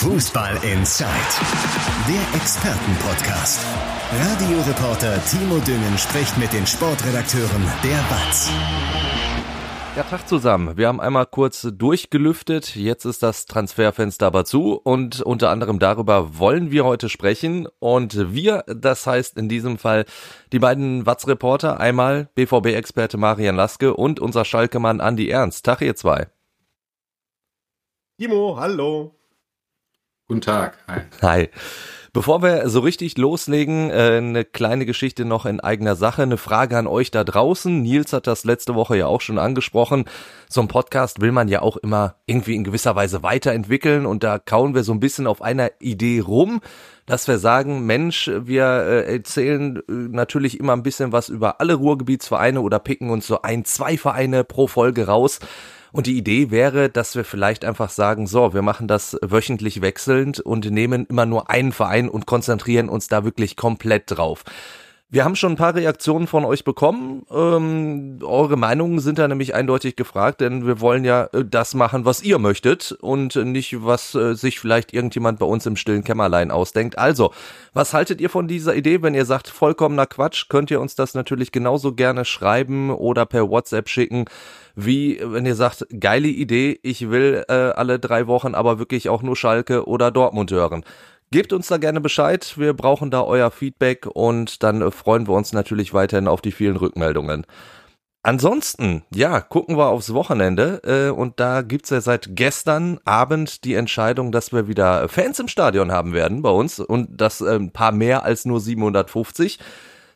Fußball Inside, der Expertenpodcast. Radioreporter Timo Düngen spricht mit den Sportredakteuren der BATS. Ja, Tag zusammen. Wir haben einmal kurz durchgelüftet. Jetzt ist das Transferfenster aber zu und unter anderem darüber wollen wir heute sprechen. Und wir, das heißt in diesem Fall die beiden Watz-Reporter, einmal BVB-Experte Marian Laske und unser Schalke-Mann Andi Ernst. Tag ihr zwei. Timo, hallo. Guten Tag. Hi. Hi. Bevor wir so richtig loslegen, äh, eine kleine Geschichte noch in eigener Sache, eine Frage an euch da draußen. Nils hat das letzte Woche ja auch schon angesprochen. So ein Podcast will man ja auch immer irgendwie in gewisser Weise weiterentwickeln und da kauen wir so ein bisschen auf einer Idee rum, dass wir sagen, Mensch, wir äh, erzählen äh, natürlich immer ein bisschen was über alle Ruhrgebietsvereine oder picken uns so ein, zwei Vereine pro Folge raus und die Idee wäre, dass wir vielleicht einfach sagen, so, wir machen das wöchentlich wechselnd und nehmen immer nur einen Verein und konzentrieren uns da wirklich komplett drauf. Wir haben schon ein paar Reaktionen von euch bekommen. Ähm, eure Meinungen sind da nämlich eindeutig gefragt, denn wir wollen ja äh, das machen, was ihr möchtet und nicht, was äh, sich vielleicht irgendjemand bei uns im stillen Kämmerlein ausdenkt. Also, was haltet ihr von dieser Idee? Wenn ihr sagt, vollkommener Quatsch, könnt ihr uns das natürlich genauso gerne schreiben oder per WhatsApp schicken wie wenn ihr sagt, geile Idee, ich will äh, alle drei Wochen aber wirklich auch nur Schalke oder Dortmund hören. Gebt uns da gerne Bescheid, wir brauchen da euer Feedback und dann äh, freuen wir uns natürlich weiterhin auf die vielen Rückmeldungen. Ansonsten, ja, gucken wir aufs Wochenende äh, und da gibt's ja seit gestern Abend die Entscheidung, dass wir wieder Fans im Stadion haben werden bei uns und das äh, ein paar mehr als nur 750.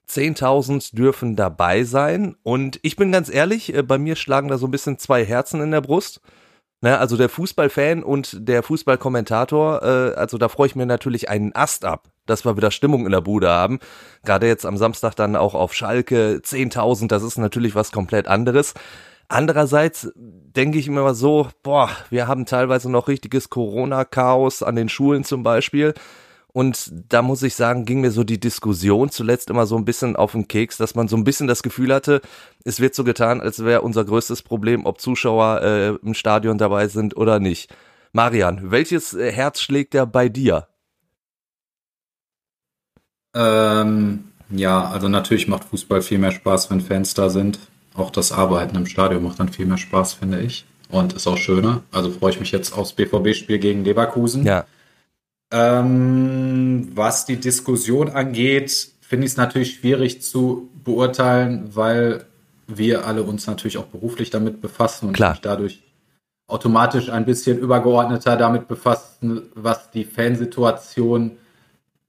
10.000 dürfen dabei sein. Und ich bin ganz ehrlich, äh, bei mir schlagen da so ein bisschen zwei Herzen in der Brust. Ne, also der Fußballfan und der Fußballkommentator, äh, also da freue ich mir natürlich einen Ast ab, dass wir wieder Stimmung in der Bude haben. Gerade jetzt am Samstag dann auch auf Schalke 10.000, das ist natürlich was komplett anderes. Andererseits denke ich immer so, boah, wir haben teilweise noch richtiges Corona-Chaos an den Schulen zum Beispiel. Und da muss ich sagen, ging mir so die Diskussion zuletzt immer so ein bisschen auf den Keks, dass man so ein bisschen das Gefühl hatte, es wird so getan, als wäre unser größtes Problem, ob Zuschauer äh, im Stadion dabei sind oder nicht. Marian, welches äh, Herz schlägt da bei dir? Ähm, ja, also natürlich macht Fußball viel mehr Spaß, wenn Fans da sind. Auch das Arbeiten im Stadion macht dann viel mehr Spaß, finde ich. Und ist auch schöner. Also freue ich mich jetzt aufs BVB-Spiel gegen Leverkusen. Ja. Ähm, was die Diskussion angeht, finde ich es natürlich schwierig zu beurteilen, weil wir alle uns natürlich auch beruflich damit befassen und Klar. dadurch automatisch ein bisschen übergeordneter damit befassen, was die Fansituation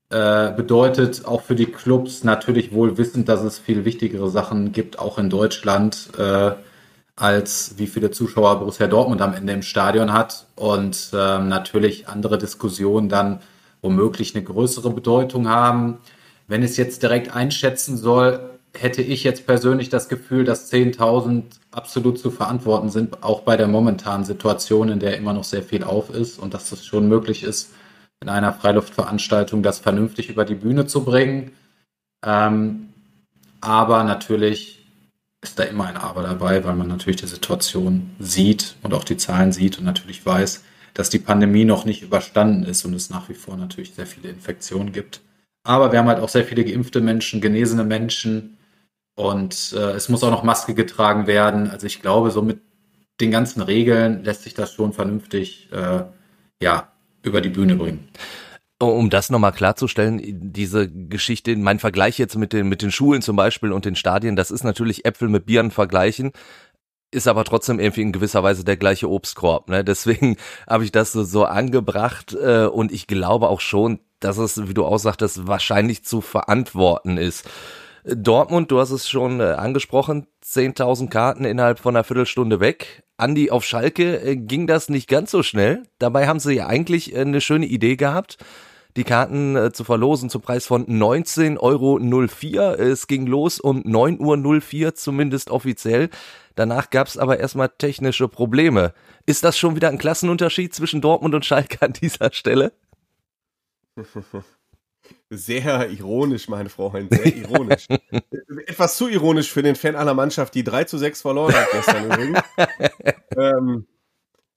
äh, bedeutet, auch für die Clubs. Natürlich wohl wissend, dass es viel wichtigere Sachen gibt, auch in Deutschland. Äh, als wie viele Zuschauer Borussia Dortmund am Ende im Stadion hat und ähm, natürlich andere Diskussionen dann womöglich eine größere Bedeutung haben. Wenn es jetzt direkt einschätzen soll, hätte ich jetzt persönlich das Gefühl, dass 10.000 absolut zu verantworten sind, auch bei der momentanen Situation, in der immer noch sehr viel auf ist und dass es schon möglich ist, in einer Freiluftveranstaltung das vernünftig über die Bühne zu bringen. Ähm, aber natürlich ist da immer ein Aber dabei, weil man natürlich die Situation sieht und auch die Zahlen sieht und natürlich weiß, dass die Pandemie noch nicht überstanden ist und es nach wie vor natürlich sehr viele Infektionen gibt. Aber wir haben halt auch sehr viele geimpfte Menschen, genesene Menschen und äh, es muss auch noch Maske getragen werden. Also ich glaube, so mit den ganzen Regeln lässt sich das schon vernünftig äh, ja, über die Bühne bringen. Um das nochmal klarzustellen, diese Geschichte, mein Vergleich jetzt mit den, mit den Schulen zum Beispiel und den Stadien, das ist natürlich Äpfel mit Bieren vergleichen, ist aber trotzdem irgendwie in gewisser Weise der gleiche Obstkorb. Ne? Deswegen habe ich das so, so angebracht äh, und ich glaube auch schon, dass es, wie du auch sagtest, wahrscheinlich zu verantworten ist. Dortmund, du hast es schon äh, angesprochen, 10.000 Karten innerhalb von einer Viertelstunde weg. Andi, auf Schalke äh, ging das nicht ganz so schnell. Dabei haben sie ja eigentlich äh, eine schöne Idee gehabt die Karten zu verlosen zum Preis von 19,04 Euro. Es ging los um 9.04 Uhr, zumindest offiziell. Danach gab es aber erstmal technische Probleme. Ist das schon wieder ein Klassenunterschied zwischen Dortmund und Schalke an dieser Stelle? Sehr ironisch, meine Freunde, sehr ironisch. Etwas zu ironisch für den Fan einer Mannschaft, die 3 zu 6 verloren hat gestern übrigens. ähm,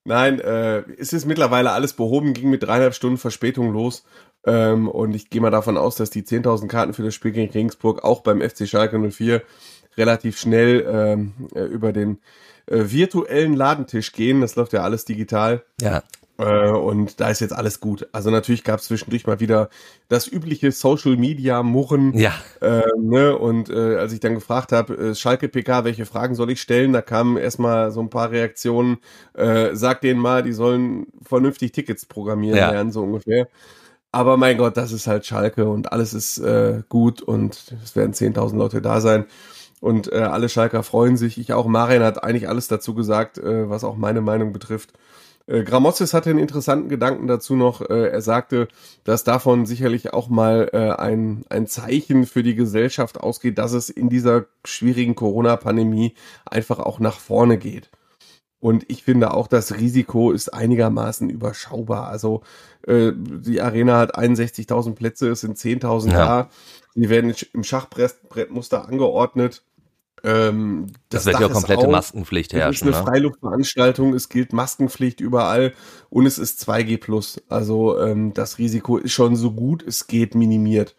Nein, äh, es ist mittlerweile alles behoben, ging mit dreieinhalb Stunden Verspätung los. Ähm, und ich gehe mal davon aus, dass die 10.000 Karten für das Spiel gegen Regensburg auch beim FC Schalke 04 relativ schnell ähm, äh, über den äh, virtuellen Ladentisch gehen. Das läuft ja alles digital. Ja. Äh, und da ist jetzt alles gut. Also natürlich gab es zwischendurch mal wieder das übliche Social Media Murren. Ja. Äh, ne? Und äh, als ich dann gefragt habe, äh, Schalke PK, welche Fragen soll ich stellen, da kamen erstmal so ein paar Reaktionen. Äh, sag denen mal, die sollen vernünftig Tickets programmieren Ja. lernen, so ungefähr. Aber mein Gott, das ist halt Schalke und alles ist gut und es werden 10.000 Leute da sein. Und äh, alle Schalker freuen sich. Ich auch. Marian hat eigentlich alles dazu gesagt, äh, was auch meine Meinung betrifft. Äh, Gramozis hatte einen interessanten Gedanken dazu noch. Äh, er sagte, dass davon sicherlich auch mal äh, ein, ein Zeichen für die Gesellschaft ausgeht, dass es in dieser schwierigen Corona-Pandemie einfach auch nach vorne geht. Und ich finde auch, das Risiko ist einigermaßen überschaubar. Also äh, die Arena hat 61.000 Plätze, es sind 10.000 Ja. da. Die werden im Schachbrettmuster angeordnet. Ähm, Das, wird ja komplette auf. Maskenpflicht Es ist herrschen. eine Ne? Freiluftveranstaltung, es gilt Maskenpflicht überall und es ist 2G+. Also ähm, das Risiko ist schon so gut es geht minimiert.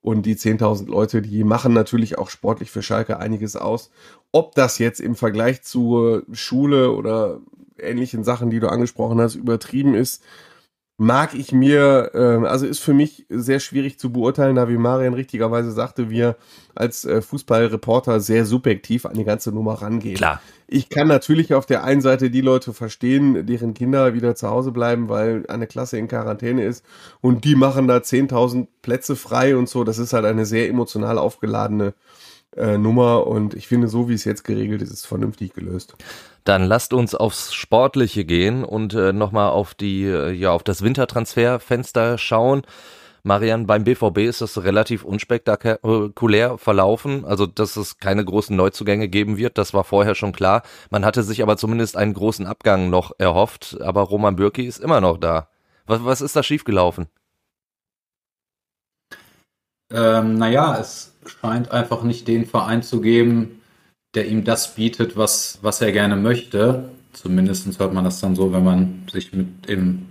Und die 10.000 Leute, die machen natürlich auch sportlich für Schalke einiges aus. Ob das jetzt im Vergleich zur Schule oder ähnlichen Sachen, die du angesprochen hast, übertrieben ist, mag ich mir, ähm, also ist für mich sehr schwierig zu beurteilen, da wie Marian richtigerweise sagte, wir als äh, Fußballreporter sehr subjektiv an die ganze Nummer rangehen. Klar. Ich kann natürlich auf der einen Seite die Leute verstehen, deren Kinder wieder zu Hause bleiben, weil eine Klasse in Quarantäne ist und die machen da 10.000 Plätze frei und so. Das ist halt eine sehr emotional aufgeladene äh, Nummer und ich finde, so wie es jetzt geregelt ist, ist es vernünftig gelöst. Dann lasst uns aufs Sportliche gehen und äh, nochmal auf die, äh, ja, auf das Wintertransferfenster schauen. Marian, beim BVB ist das relativ unspektakulär verlaufen, also dass es keine großen Neuzugänge geben wird, das war vorher schon klar. Man hatte sich aber zumindest einen großen Abgang noch erhofft, aber Roman Bürki ist immer noch da. Was, was ist da schiefgelaufen? Ähm, naja, es scheint einfach nicht den Verein zu geben, der ihm das bietet, was, was er gerne möchte. Zumindest hört man das dann so, wenn man sich mit im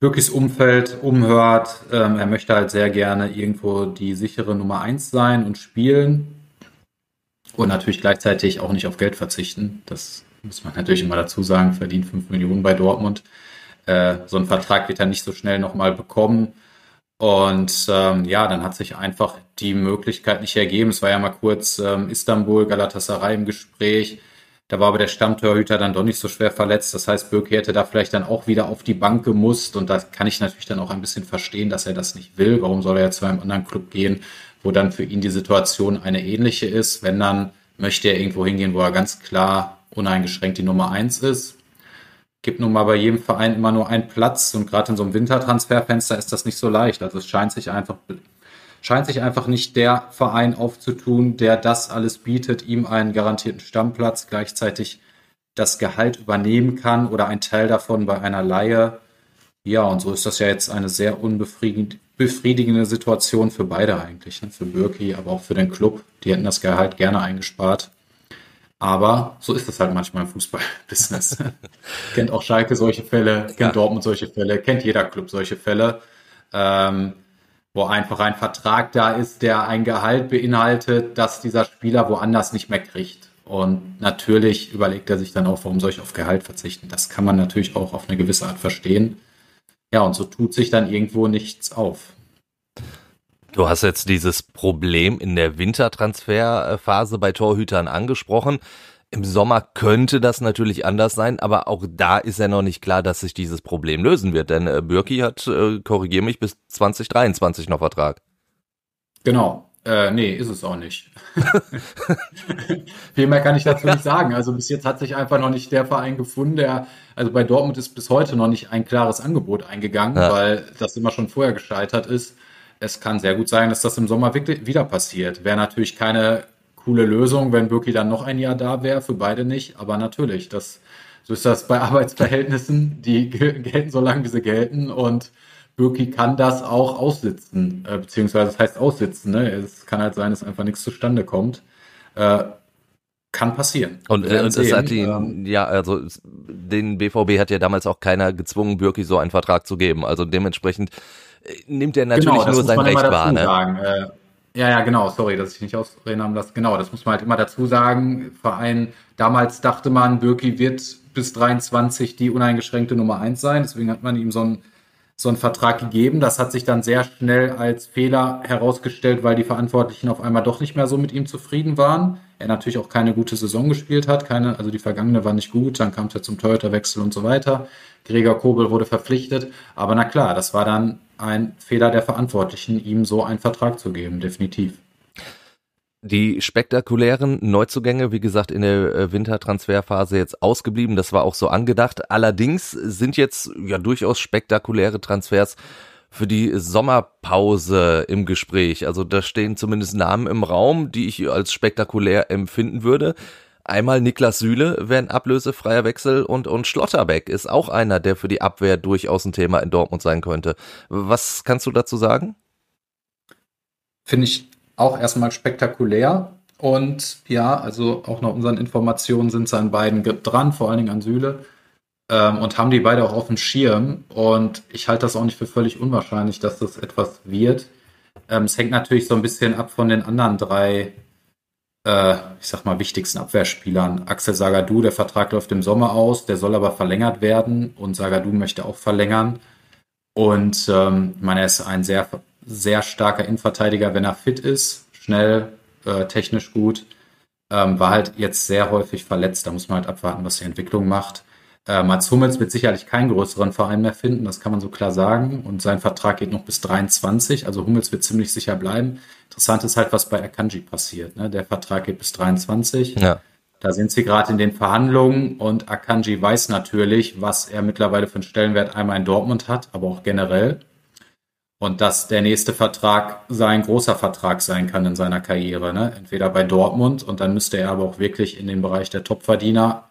Birkis Umfeld umhört. Ähm, er möchte halt sehr gerne irgendwo die sichere Nummer eins sein und spielen. Und natürlich gleichzeitig auch nicht auf Geld verzichten. Das muss man natürlich immer dazu sagen, verdient 5 Millionen bei Dortmund. Äh, so einen Vertrag wird er nicht so schnell nochmal bekommen. Und ähm, ja, dann hat sich einfach die Möglichkeit nicht ergeben. Es war ja mal kurz ähm, Istanbul, Galatasaray im Gespräch. Da war aber der Stammtorhüter dann doch nicht so schwer verletzt. Das heißt, Birki hätte da vielleicht dann auch wieder auf die Bank gemusst. Und da kann ich natürlich dann auch ein bisschen verstehen, dass er das nicht will. Warum soll er jetzt zu einem anderen Club gehen, wo dann für ihn die Situation eine ähnliche ist? Wenn dann möchte er irgendwo hingehen, wo er ganz klar uneingeschränkt die Nummer eins ist gibt nun mal bei jedem Verein immer nur einen Platz und gerade in so einem Wintertransferfenster ist das nicht so leicht. Also es scheint sich einfach scheint sich einfach nicht der Verein aufzutun, der das alles bietet, ihm einen garantierten Stammplatz, gleichzeitig das Gehalt übernehmen kann oder ein Teil davon bei einer Laie. Ja, und so ist das ja jetzt eine sehr unbefriedigende Situation für beide eigentlich, ne? für Birki, aber auch für den Club. Die hätten das Gehalt gerne eingespart. Aber so ist es halt manchmal im Fußballbusiness. kennt auch Schalke solche Fälle, kennt Ja. Dortmund solche Fälle, kennt jeder Club solche Fälle, ähm, wo einfach ein Vertrag da ist, der ein Gehalt beinhaltet, das dieser Spieler woanders nicht mehr kriegt. Und natürlich überlegt er sich dann auch, warum soll ich auf Gehalt verzichten. Das kann man natürlich auch auf eine gewisse Art verstehen. Ja, und so tut sich dann irgendwo nichts auf. Du hast jetzt dieses Problem in der Wintertransferphase bei Torhütern angesprochen. Im Sommer könnte das natürlich anders sein, aber auch da ist ja noch nicht klar, dass sich dieses Problem lösen wird, denn äh, Bürki hat, äh, korrigier mich, bis 2023 noch Vertrag. Genau. Äh, nee, ist es auch nicht. Viel mehr kann ich dazu nicht sagen. Also bis jetzt hat sich einfach noch nicht der Verein gefunden, der, also bei Dortmund ist bis heute noch nicht ein klares Angebot eingegangen, Ja. weil das immer schon vorher gescheitert ist. Es kann sehr gut sein, dass das im Sommer wirklich wieder passiert. Wäre natürlich keine coole Lösung, wenn Birki dann noch ein Jahr da wäre, für beide nicht. Aber natürlich, das, so ist das bei Arbeitsverhältnissen, die gel- gelten so lange, wie sie gelten. Und Birki kann das auch aussitzen, äh, beziehungsweise das heißt aussitzen. Ne? Es kann halt sein, dass einfach nichts zustande kommt. Äh, kann passieren. Und, äh, das sehen. hat ihn, ähm, ja, also den BVB hat ja damals auch keiner gezwungen, Birki so einen Vertrag zu geben. Also dementsprechend nimmt er natürlich genau, nur sein Recht wahr. Ne? Sagen. Äh, ja, ja, genau, sorry, dass ich nicht ausreden haben lassen. Genau, das muss man halt immer dazu sagen. Verein, damals dachte man, Birki wird bis 23 die uneingeschränkte Nummer eins sein. Deswegen hat man ihm so einen, so einen Vertrag gegeben. Das hat sich dann sehr schnell als Fehler herausgestellt, weil die Verantwortlichen auf einmal doch nicht mehr so mit ihm zufrieden waren. Er natürlich auch keine gute Saison gespielt hat. Keine, also die vergangene war nicht gut. Dann kam es ja zum Torhüterwechsel und so weiter. Gregor Kobel wurde verpflichtet. Aber na klar, das war dann ein Fehler der Verantwortlichen, ihm so einen Vertrag zu geben, definitiv. Die spektakulären Neuzugänge, wie gesagt, in der äh, Wintertransferphase jetzt ausgeblieben. Das war auch so angedacht. Allerdings sind jetzt ja durchaus spektakuläre Transfers für die Sommerpause im Gespräch. Also da stehen zumindest Namen im Raum, die ich als spektakulär empfinden würde. Einmal Niklas Süle wäre ablösefreier Wechsel und, und Schlotterbeck ist auch einer, der für die Abwehr durchaus ein Thema in Dortmund sein könnte. Was kannst du dazu sagen? Finde ich auch erstmal spektakulär. Und ja, also auch nach unseren Informationen sind an beiden dran, vor allen Dingen an Süle. Ähm, und haben die beide auch auf dem Schirm. Und ich halte das auch nicht für völlig unwahrscheinlich, dass das etwas wird. Ähm, es hängt natürlich so ein bisschen ab von den anderen drei, äh, ich sag mal, wichtigsten Abwehrspielern. Axel Sagadou, der Vertrag läuft im Sommer aus, der soll aber verlängert werden und Sagadou möchte auch verlängern. Und ähm, ich meine, er ist ein sehr sehr starker Innenverteidiger, wenn er fit ist, schnell, äh, technisch gut. Ähm, war halt jetzt sehr häufig verletzt. Da muss man halt abwarten, was die Entwicklung macht. Äh, Mats Hummels wird sicherlich keinen größeren Verein mehr finden, das kann man so klar sagen. Und sein Vertrag geht noch bis 23, also Hummels wird ziemlich sicher bleiben. Interessant ist halt, was bei Akanji passiert. Ne? Der Vertrag geht bis 23. Ja. Da sind sie gerade in den Verhandlungen und Akanji weiß natürlich, was er mittlerweile für einen Stellenwert einmal in Dortmund hat, aber auch generell und dass der nächste Vertrag sein großer Vertrag sein kann in seiner Karriere. Ne? Entweder bei Dortmund und dann müsste er aber auch wirklich in den Bereich der Topverdiener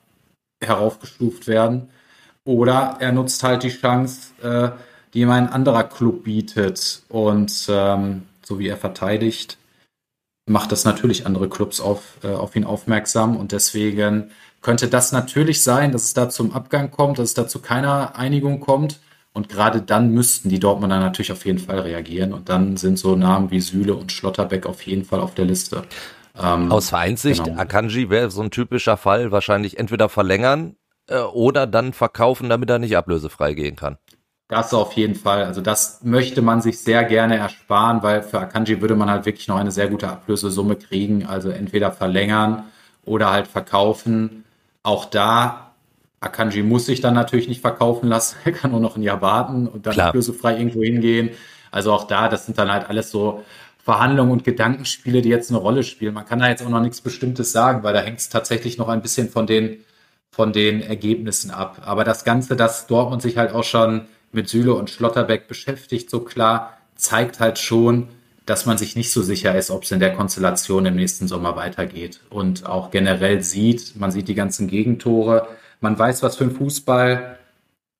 heraufgestuft werden. Oder er nutzt halt die Chance, äh, die ihm ein anderer Club bietet. Und ähm, so wie er verteidigt, macht das natürlich andere Clubs auf, äh, auf ihn aufmerksam. Und deswegen könnte das natürlich sein, dass es da zum Abgang kommt, dass es da zu keiner Einigung kommt. Und gerade dann müssten die Dortmunder natürlich auf jeden Fall reagieren. Und dann sind so Namen wie Süle und Schlotterbeck auf jeden Fall auf der Liste. Ähm, Aus Vereinssicht, genau. Akanji wäre so ein typischer Fall, wahrscheinlich entweder verlängern äh, oder dann verkaufen, damit er nicht ablösefrei gehen kann. Das auf jeden Fall. Also das möchte man sich sehr gerne ersparen, weil für Akanji würde man halt wirklich noch eine sehr gute Ablösesumme kriegen. Also entweder verlängern oder halt verkaufen. Auch da Akanji muss sich dann natürlich nicht verkaufen lassen. Er kann nur noch ein Jahr warten und dann Klar. ablösefrei irgendwo hingehen. Also auch da, das sind dann halt alles so Verhandlungen und Gedankenspiele, die jetzt eine Rolle spielen. Man kann da jetzt auch noch nichts Bestimmtes sagen, weil da hängt es tatsächlich noch ein bisschen von den, von den Ergebnissen ab. Aber das Ganze, dass Dortmund sich halt auch schon mit Süle und Schlotterbeck beschäftigt, so klar, zeigt halt schon, dass man sich nicht so sicher ist, ob es in der Konstellation im nächsten Sommer weitergeht. Und auch generell sieht, man sieht die ganzen Gegentore, man weiß, was für ein Fußball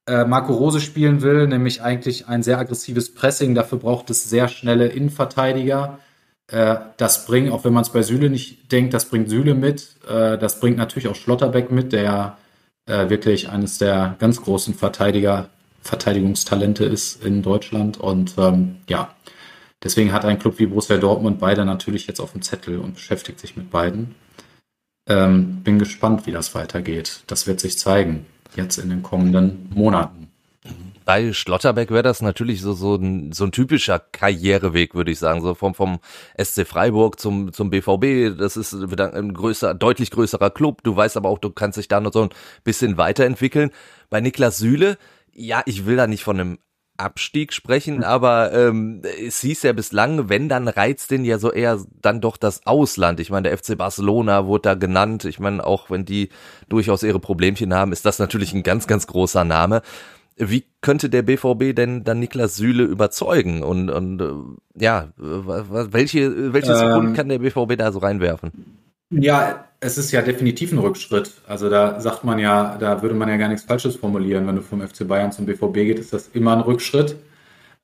Marco Rose spielen will, nämlich eigentlich ein sehr aggressives Pressing. Dafür braucht es sehr schnelle Innenverteidiger. Äh, das bringt, auch wenn man es bei Süle nicht denkt, das bringt Süle mit. Äh, das bringt natürlich auch Schlotterbeck mit, der äh, wirklich eines der ganz großen Verteidiger, Verteidigungstalente ist in Deutschland. Und ähm, ja, deswegen hat ein Club wie Borussia Dortmund beide natürlich jetzt auf dem Zettel und beschäftigt sich mit beiden. Ähm, bin gespannt, wie das weitergeht. Das wird sich zeigen, jetzt in den kommenden Monaten. Bei Schlotterbeck wäre das natürlich so, so, ein, so ein typischer Karriereweg, würde ich sagen. So vom, vom SC Freiburg zum, zum BVB. Das ist ein größer, deutlich größerer Club. Du weißt aber auch, du kannst dich da noch so ein bisschen weiterentwickeln. Bei Niklas Süle, ja, ich will da nicht von einem Abstieg sprechen, aber ähm, es hieß ja bislang, wenn, dann reizt den ja so eher dann doch das Ausland. Ich meine, der FC Barcelona wurde da genannt. Ich meine, auch wenn die durchaus ihre Problemchen haben, ist das natürlich ein ganz, ganz großer Name. Wie könnte der BVB denn dann Niklas Süle überzeugen? Und, und äh, ja, welche, welche Sekunden ähm, kann der BVB da so reinwerfen? Ja, es ist ja definitiv ein Rückschritt. Also da sagt man ja, da würde man ja gar nichts Falsches formulieren. Wenn du vom FC Bayern zum BVB geht, ist das immer ein Rückschritt.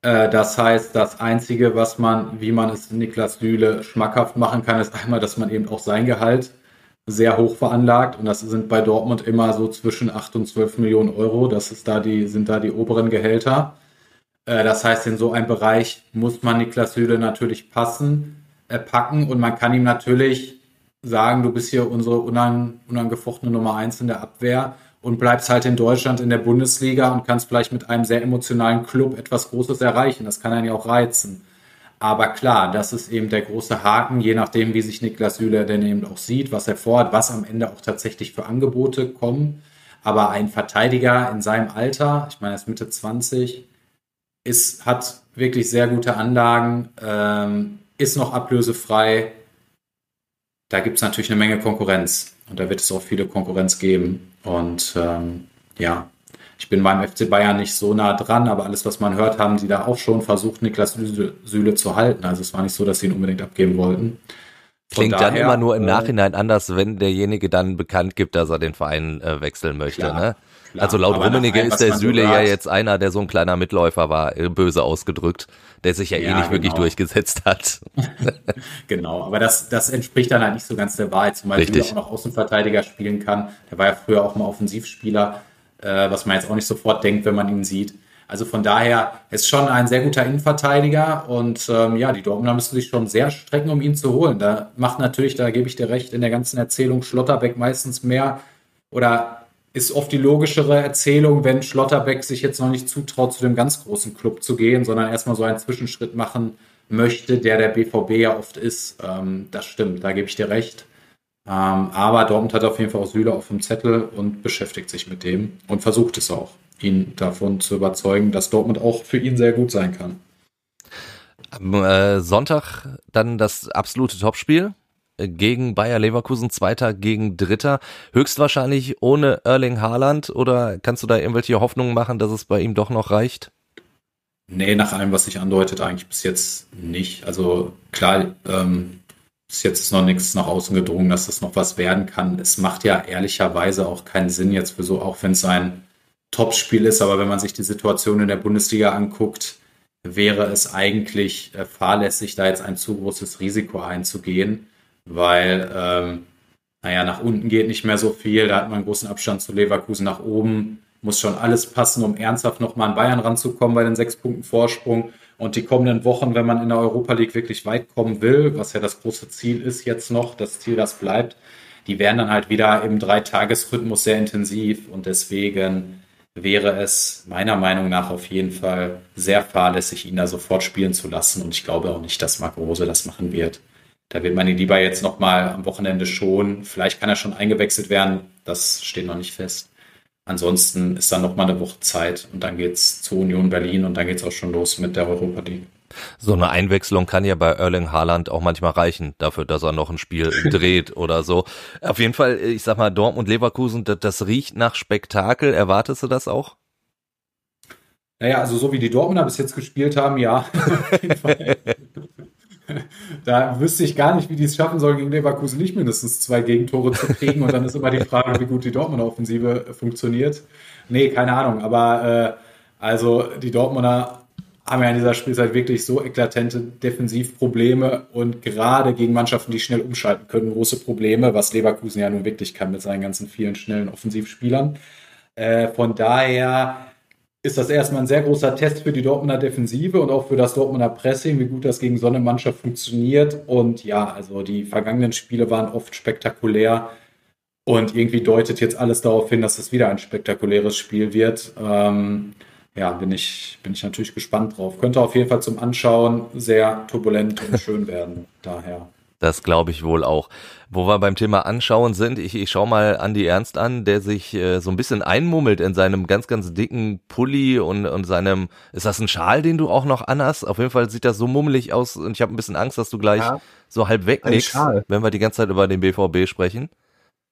Äh, das heißt, das Einzige, was man, wie man es Niklas Süle schmackhaft machen kann, ist einmal, dass man eben auch sein Gehalt sehr hoch veranlagt und das sind bei Dortmund immer so zwischen 8 und 12 Millionen Euro. Das ist da die, sind da die oberen Gehälter. Äh, das heißt, in so einem Bereich muss man Niklas Süle natürlich passen, äh, packen und man kann ihm natürlich sagen, du bist hier unsere unan, unangefochtene Nummer eins in der Abwehr und bleibst halt in Deutschland in der Bundesliga und kannst vielleicht mit einem sehr emotionalen Club etwas Großes erreichen. Das kann einen ja auch reizen. Aber klar, das ist eben der große Haken, je nachdem, wie sich Niklas Süle denn eben auch sieht, was er vorhat, was am Ende auch tatsächlich für Angebote kommen. Aber ein Verteidiger in seinem Alter, ich meine, er ist Mitte 20, ist, hat wirklich sehr gute Anlagen, ähm, ist noch ablösefrei. Da gibt es natürlich eine Menge Konkurrenz und da wird es auch viele Konkurrenz geben. Und ähm, ja, ich bin beim FC Bayern nicht so nah dran, aber alles, was man hört, haben sie da auch schon versucht, Niklas Süle zu halten. Also es war nicht so, dass sie ihn unbedingt abgeben wollten. Von Klingt daher, dann immer nur im äh, Nachhinein anders, wenn derjenige dann bekannt gibt, dass er den Verein äh, wechseln möchte. Klar, ne? Klar. Also laut Rummenigge ist der Süle ja jetzt einer, der so ein kleiner Mitläufer war, äh, böse ausgedrückt, der sich ja, ja eh nicht genau. wirklich durchgesetzt hat. genau, aber das, das entspricht dann halt nicht so ganz der Wahrheit, zumal Süle auch noch Außenverteidiger spielen kann. Der war ja früher auch mal Offensivspieler äh, was man jetzt auch nicht sofort denkt, wenn man ihn sieht. Also von daher ist schon ein sehr guter Innenverteidiger und ähm, ja, die Dortmunder müssen sich schon sehr strecken, um ihn zu holen. Da macht natürlich, da gebe ich dir recht, in der ganzen Erzählung Schlotterbeck meistens mehr oder ist oft die logischere Erzählung, wenn Schlotterbeck sich jetzt noch nicht zutraut, zu dem ganz großen Club zu gehen, sondern erstmal so einen Zwischenschritt machen möchte, der der BVB ja oft ist. Ähm, das stimmt, da gebe ich dir recht. Ähm, aber Dortmund hat auf jeden Fall auch Süle auf dem Zettel und beschäftigt sich mit dem und versucht es auch, ihn davon zu überzeugen, dass Dortmund auch für ihn sehr gut sein kann. Am äh, Sonntag dann das absolute Topspiel gegen Bayer Leverkusen, Zweiter gegen Dritter. Höchstwahrscheinlich ohne Erling Haaland oder kannst du da irgendwelche Hoffnungen machen, dass es bei ihm doch noch reicht? Nee, nach allem, was sich andeutet, eigentlich bis jetzt nicht. Also klar, ähm, bis jetzt ist noch nichts nach außen gedrungen, dass das noch was werden kann. Es macht ja ehrlicherweise auch keinen Sinn jetzt für so, auch wenn es ein Topspiel ist, aber wenn man sich die Situation in der Bundesliga anguckt, wäre es eigentlich äh, fahrlässig, da jetzt ein zu großes Risiko einzugehen, weil, ähm, naja, nach unten geht nicht mehr so viel, da hat man einen großen Abstand zu Leverkusen nach oben, muss schon alles passen, um ernsthaft nochmal an Bayern ranzukommen bei den sechs Punkten Vorsprung. Und die kommenden Wochen, wenn man in der Europa League wirklich weit kommen will, was ja das große Ziel ist jetzt noch, das Ziel, das bleibt, die werden dann halt wieder im Dreitagesrhythmus sehr intensiv und deswegen wäre es meiner Meinung nach auf jeden Fall sehr fahrlässig, ihn da sofort spielen zu lassen und ich glaube auch nicht, dass Marco Rose das machen wird. Da wird man ihn lieber jetzt nochmal am Wochenende schon, vielleicht kann er schon eingewechselt werden, das steht noch nicht fest. Ansonsten ist dann noch mal eine Woche Zeit und dann geht's zu Union Berlin und dann geht's auch schon los mit der Europa League. So eine Einwechslung kann ja bei Erling Haaland auch manchmal reichen, dafür, dass er noch ein Spiel dreht oder so. Auf jeden Fall, ich sag mal, Dortmund Leverkusen, das, das riecht nach Spektakel. Erwartest du das auch? Naja, also so wie die Dortmunder bis jetzt gespielt haben, ja. Da wüsste ich gar nicht, wie die es schaffen sollen, gegen Leverkusen nicht mindestens zwei Gegentore zu kriegen. Und dann ist immer die Frage, wie gut die Dortmunder Offensive funktioniert. Nee, keine Ahnung. Aber äh, also die Dortmunder haben ja in dieser Spielzeit wirklich so eklatante Defensivprobleme und gerade gegen Mannschaften, die schnell umschalten können, große Probleme, was Leverkusen ja nun wirklich kann mit seinen ganzen vielen schnellen Offensivspielern. Äh, von daher ist das erstmal ein sehr großer Test für die Dortmunder Defensive und auch für das Dortmunder Pressing, wie gut das gegen so eine Mannschaft funktioniert. Und ja, also die vergangenen Spiele waren oft spektakulär. Und irgendwie deutet jetzt alles darauf hin, dass es wieder ein spektakuläres Spiel wird. Ähm, ja, bin ich, bin ich natürlich gespannt drauf. Könnte auf jeden Fall zum Anschauen sehr turbulent und schön werden. Daher. Das glaube ich wohl auch. Wo wir beim Thema Anschauen sind, ich, ich schau mal Andi Ernst an, der sich äh, so ein bisschen einmummelt in seinem ganz, ganz dicken Pulli und, und seinem, ist das ein Schal, den du auch noch anhast? Auf jeden Fall sieht das so mummelig aus und ich habe ein bisschen Angst, dass du gleich ja, so halb wegnickst, wenn wir die ganze Zeit über den BVB sprechen.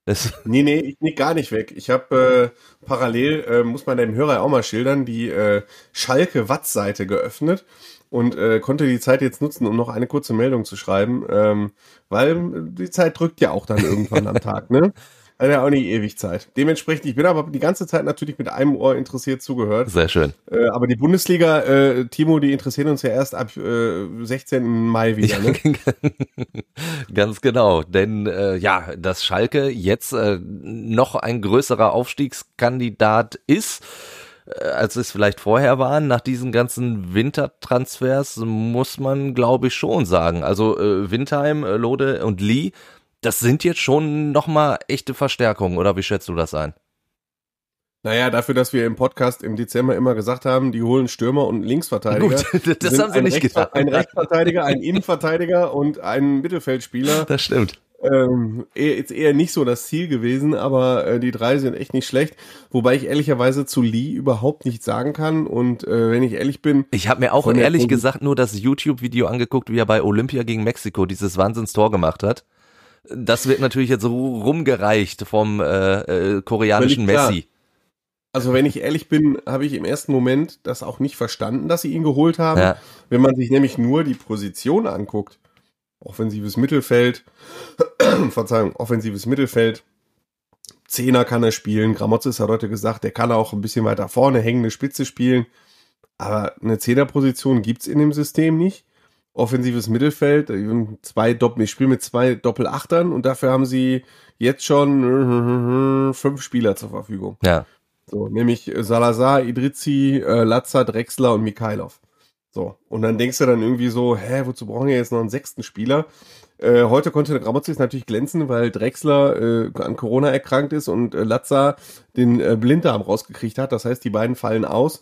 Das nee, nee, ich nick gar nicht weg. Ich habe äh, parallel, äh, muss man dem Hörer auch mal schildern, die äh, Schalke-Watt-Seite geöffnet und äh, konnte die Zeit jetzt nutzen, um noch eine kurze Meldung zu schreiben, ähm, weil die Zeit drückt ja auch dann irgendwann am Tag, ne? Hat ja auch nicht ewig Zeit. Dementsprechend, ich bin aber die ganze Zeit natürlich mit einem Ohr interessiert zugehört. Sehr schön. Äh, aber die Bundesliga, äh, Timo, die interessieren uns ja erst ab äh, 16. Mai wieder. Ne? Ganz genau. Denn äh, ja, dass Schalke jetzt äh, noch ein größerer Aufstiegskandidat ist als es vielleicht vorher waren, nach diesen ganzen Wintertransfers, muss man, glaube ich, schon sagen. Also äh, Windheim, äh, Lode und Lee das sind jetzt schon nochmal echte Verstärkungen, oder wie schätzt du das ein? Naja, dafür, dass wir im Podcast im Dezember immer gesagt haben, die holen Stürmer und Linksverteidiger. Gut, das haben sie nicht Rechts, getan. Ein Rechtsverteidiger, ein Innenverteidiger und ein Mittelfeldspieler. Das stimmt. Ähm, jetzt eher nicht so das Ziel gewesen, aber äh, die drei sind echt nicht schlecht. Wobei ich ehrlicherweise zu Lee überhaupt nichts sagen kann. Und äh, wenn ich ehrlich bin. Ich habe mir auch ehrlich gesagt nur das YouTube-Video angeguckt, wie er bei Olympia gegen Mexiko dieses Wahnsinnstor gemacht hat. Das wird natürlich jetzt so rumgereicht vom äh, äh, koreanischen Messi. Also wenn ich ehrlich bin, habe ich im ersten Moment das auch nicht verstanden, dass sie ihn geholt haben. Ja. Wenn man sich nämlich nur die Position anguckt, offensives Mittelfeld, Verzeihung, offensives Mittelfeld, Zehner kann er spielen, Gramotzes hat heute gesagt, der kann auch ein bisschen weiter vorne hängende Spitze spielen, aber eine Zehnerposition gibt's in dem System nicht offensives Mittelfeld, zwei Doppel, ich spiele mit zwei Doppelachtern und dafür haben sie jetzt schon fünf Spieler zur Verfügung. Ja. So, nämlich Salazar, Idrizi, äh, Lazza, Drexler und Mikhailov. So, und dann denkst du dann irgendwie so, hä, wozu brauchen wir jetzt noch einen sechsten Spieler? Äh, heute konnte der Gramozis natürlich glänzen, weil Drexler äh, an Corona erkrankt ist und äh, Lazza den äh, Blinddarm rausgekriegt hat. Das heißt, die beiden fallen aus.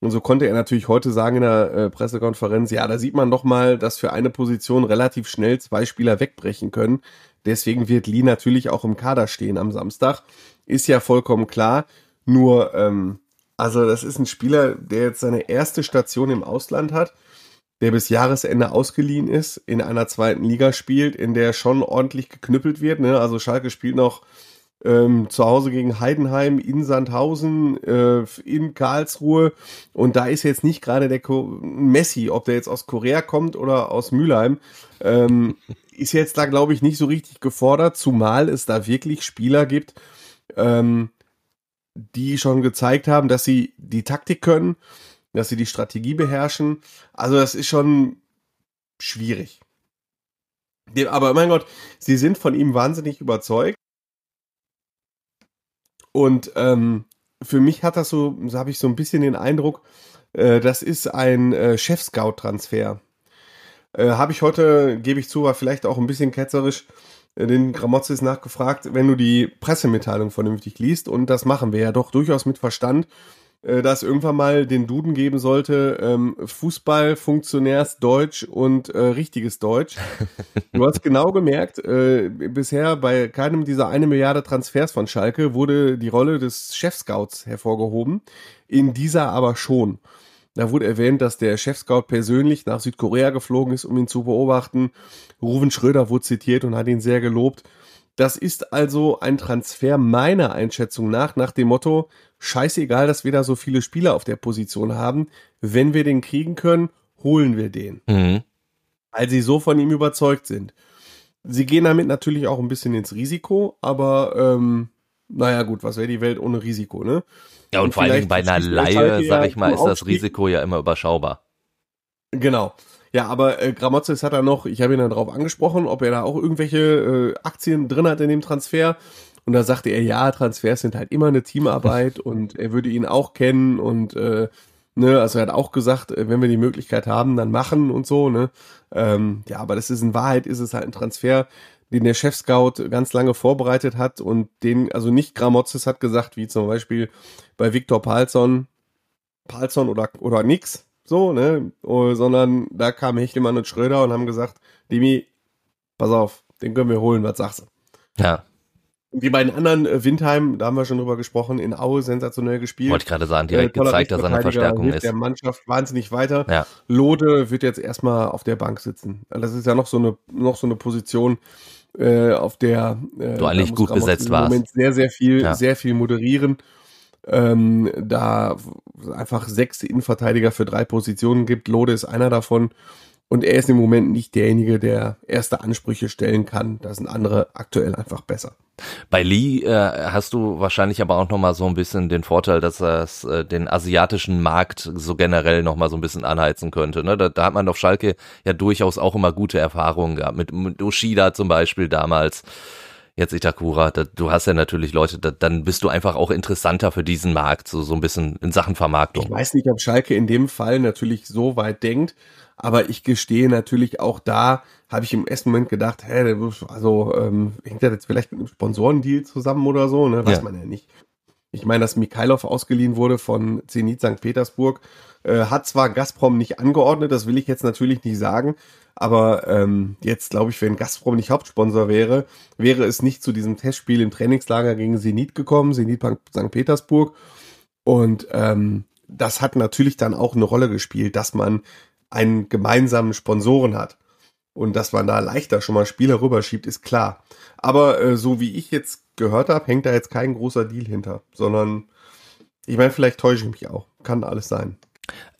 Und so konnte er natürlich heute sagen in der äh, Pressekonferenz, ja, da sieht man doch mal, dass für eine Position relativ schnell zwei Spieler wegbrechen können. Deswegen wird Lee natürlich auch im Kader stehen am Samstag. Ist ja vollkommen klar. Nur, ähm, also das ist ein Spieler, der jetzt seine erste Station im Ausland hat, der bis Jahresende ausgeliehen ist, in einer zweiten Liga spielt, in der schon ordentlich geknüppelt wird. Ne? Also Schalke spielt noch ähm, zu Hause gegen Heidenheim, in Sandhausen, äh, in Karlsruhe. Und da ist jetzt nicht gerade der Ko Messi, ob der jetzt aus Korea kommt oder aus Mülheim, ähm, ist jetzt da, glaube ich, nicht so richtig gefordert, zumal es da wirklich Spieler gibt, ähm, die schon gezeigt haben, dass sie die Taktik können, dass sie die Strategie beherrschen. Also das ist schon schwierig. Aber mein Gott, sie sind von ihm wahnsinnig überzeugt. Und ähm, für mich hat das so, so habe ich so ein bisschen den Eindruck, äh, das ist ein äh, Chef-Scout-Transfer. Äh, habe ich heute, gebe ich zu, war vielleicht auch ein bisschen ketzerisch, den Gramotzes nachgefragt, wenn du die Pressemitteilung vernünftig liest, und das machen wir ja doch durchaus mit Verstand, äh, dass irgendwann mal den Duden geben sollte, ähm, Fußball, Funktionärs Deutsch und äh, richtiges Deutsch. Du hast genau gemerkt, äh, bisher bei keinem dieser eine Milliarde Transfers von Schalke wurde die Rolle des Chefscouts hervorgehoben, in dieser aber schon. Da wurde erwähnt, dass der Chefscout persönlich nach Südkorea geflogen ist, um ihn zu beobachten. Ruven Schröder wurde zitiert und hat ihn sehr gelobt. Das ist also ein Transfer meiner Einschätzung nach, nach dem Motto, scheißegal, dass wir da so viele Spieler auf der Position haben. Wenn wir den kriegen können, holen wir den. Mhm. Weil sie so von ihm überzeugt sind. Sie gehen damit natürlich auch ein bisschen ins Risiko, aber ähm, naja gut, was wäre die Welt ohne Risiko, ne? Ja, und, und vor allen Dingen bei einer Laie, sag ich mal, ist das Risiko ja immer überschaubar. Genau. Ja, aber äh, Gramozis hat er noch, ich habe ihn dann darauf angesprochen, ob er da auch irgendwelche äh, Aktien drin hat in dem Transfer. Und da sagte er, ja, Transfers sind halt immer eine Teamarbeit und er würde ihn auch kennen und äh, ne, also er hat auch gesagt, äh, wenn wir die Möglichkeit haben, dann machen und so, ne. Ähm, ja, aber das ist in Wahrheit ist es halt ein Transfer, den der Chef-Scout ganz lange vorbereitet hat und den, also nicht Gramozis hat gesagt, wie zum Beispiel bei Viktor Palsson, Palsson oder, oder nix, so, ne, oh, sondern da kam Hechelmann und Schröder und haben gesagt, Demi, pass auf, den können wir holen, was sagst du? Ja. Die beiden anderen, äh, Windheim, da haben wir schon drüber gesprochen, in Aue sensationell gespielt. Wollte ich gerade sagen, direkt äh, gezeigt, dass er eine Verstärkung ist. der Mannschaft wahnsinnig weiter. Ja. Lode wird jetzt erstmal auf der Bank sitzen. Das ist ja noch so eine, noch so eine Position, äh, auf der äh, du eigentlich gut Ramos besetzt warst. Moment sehr, sehr viel, ja. sehr viel moderieren. Ähm, da einfach sechs Innenverteidiger für drei Positionen gibt. Lode ist einer davon. Und er ist im Moment nicht derjenige, der erste Ansprüche stellen kann. Da sind andere aktuell einfach besser. Bei Lee äh, hast du wahrscheinlich aber auch nochmal so ein bisschen den Vorteil, dass das äh, den asiatischen Markt so generell nochmal so ein bisschen anheizen könnte. Ne? Da, da hat man auf Schalke ja durchaus auch immer gute Erfahrungen gehabt. Mit, mit Ushida zum Beispiel damals. Jetzt Itakura, da, du hast ja natürlich Leute, da, dann bist du einfach auch interessanter für diesen Markt, so, so ein bisschen in Sachen Vermarktung. Ich weiß nicht, ob Schalke in dem Fall natürlich so weit denkt, aber ich gestehe natürlich auch da, habe ich im ersten Moment gedacht, hä, also ähm, hängt das jetzt vielleicht mit einem Sponsorendeal zusammen oder so, ne? Weiß ja. man ja nicht. Ich meine, dass Mikhailov ausgeliehen wurde von Zenit St. Petersburg, äh, hat zwar Gazprom nicht angeordnet, das will ich jetzt natürlich nicht sagen, aber ähm, jetzt glaube ich, wenn Gazprom nicht Hauptsponsor wäre, wäre es nicht zu diesem Testspiel im Trainingslager gegen Zenit gekommen, Zenit St. Petersburg. Und ähm, das hat natürlich dann auch eine Rolle gespielt, dass man einen gemeinsamen Sponsoren hat. Und dass man da leichter schon mal Spieler rüberschiebt, ist klar. Aber äh, so wie ich jetzt gehört habe, hängt da jetzt kein großer Deal hinter, sondern ich meine, vielleicht täusche ich mich auch. Kann alles sein.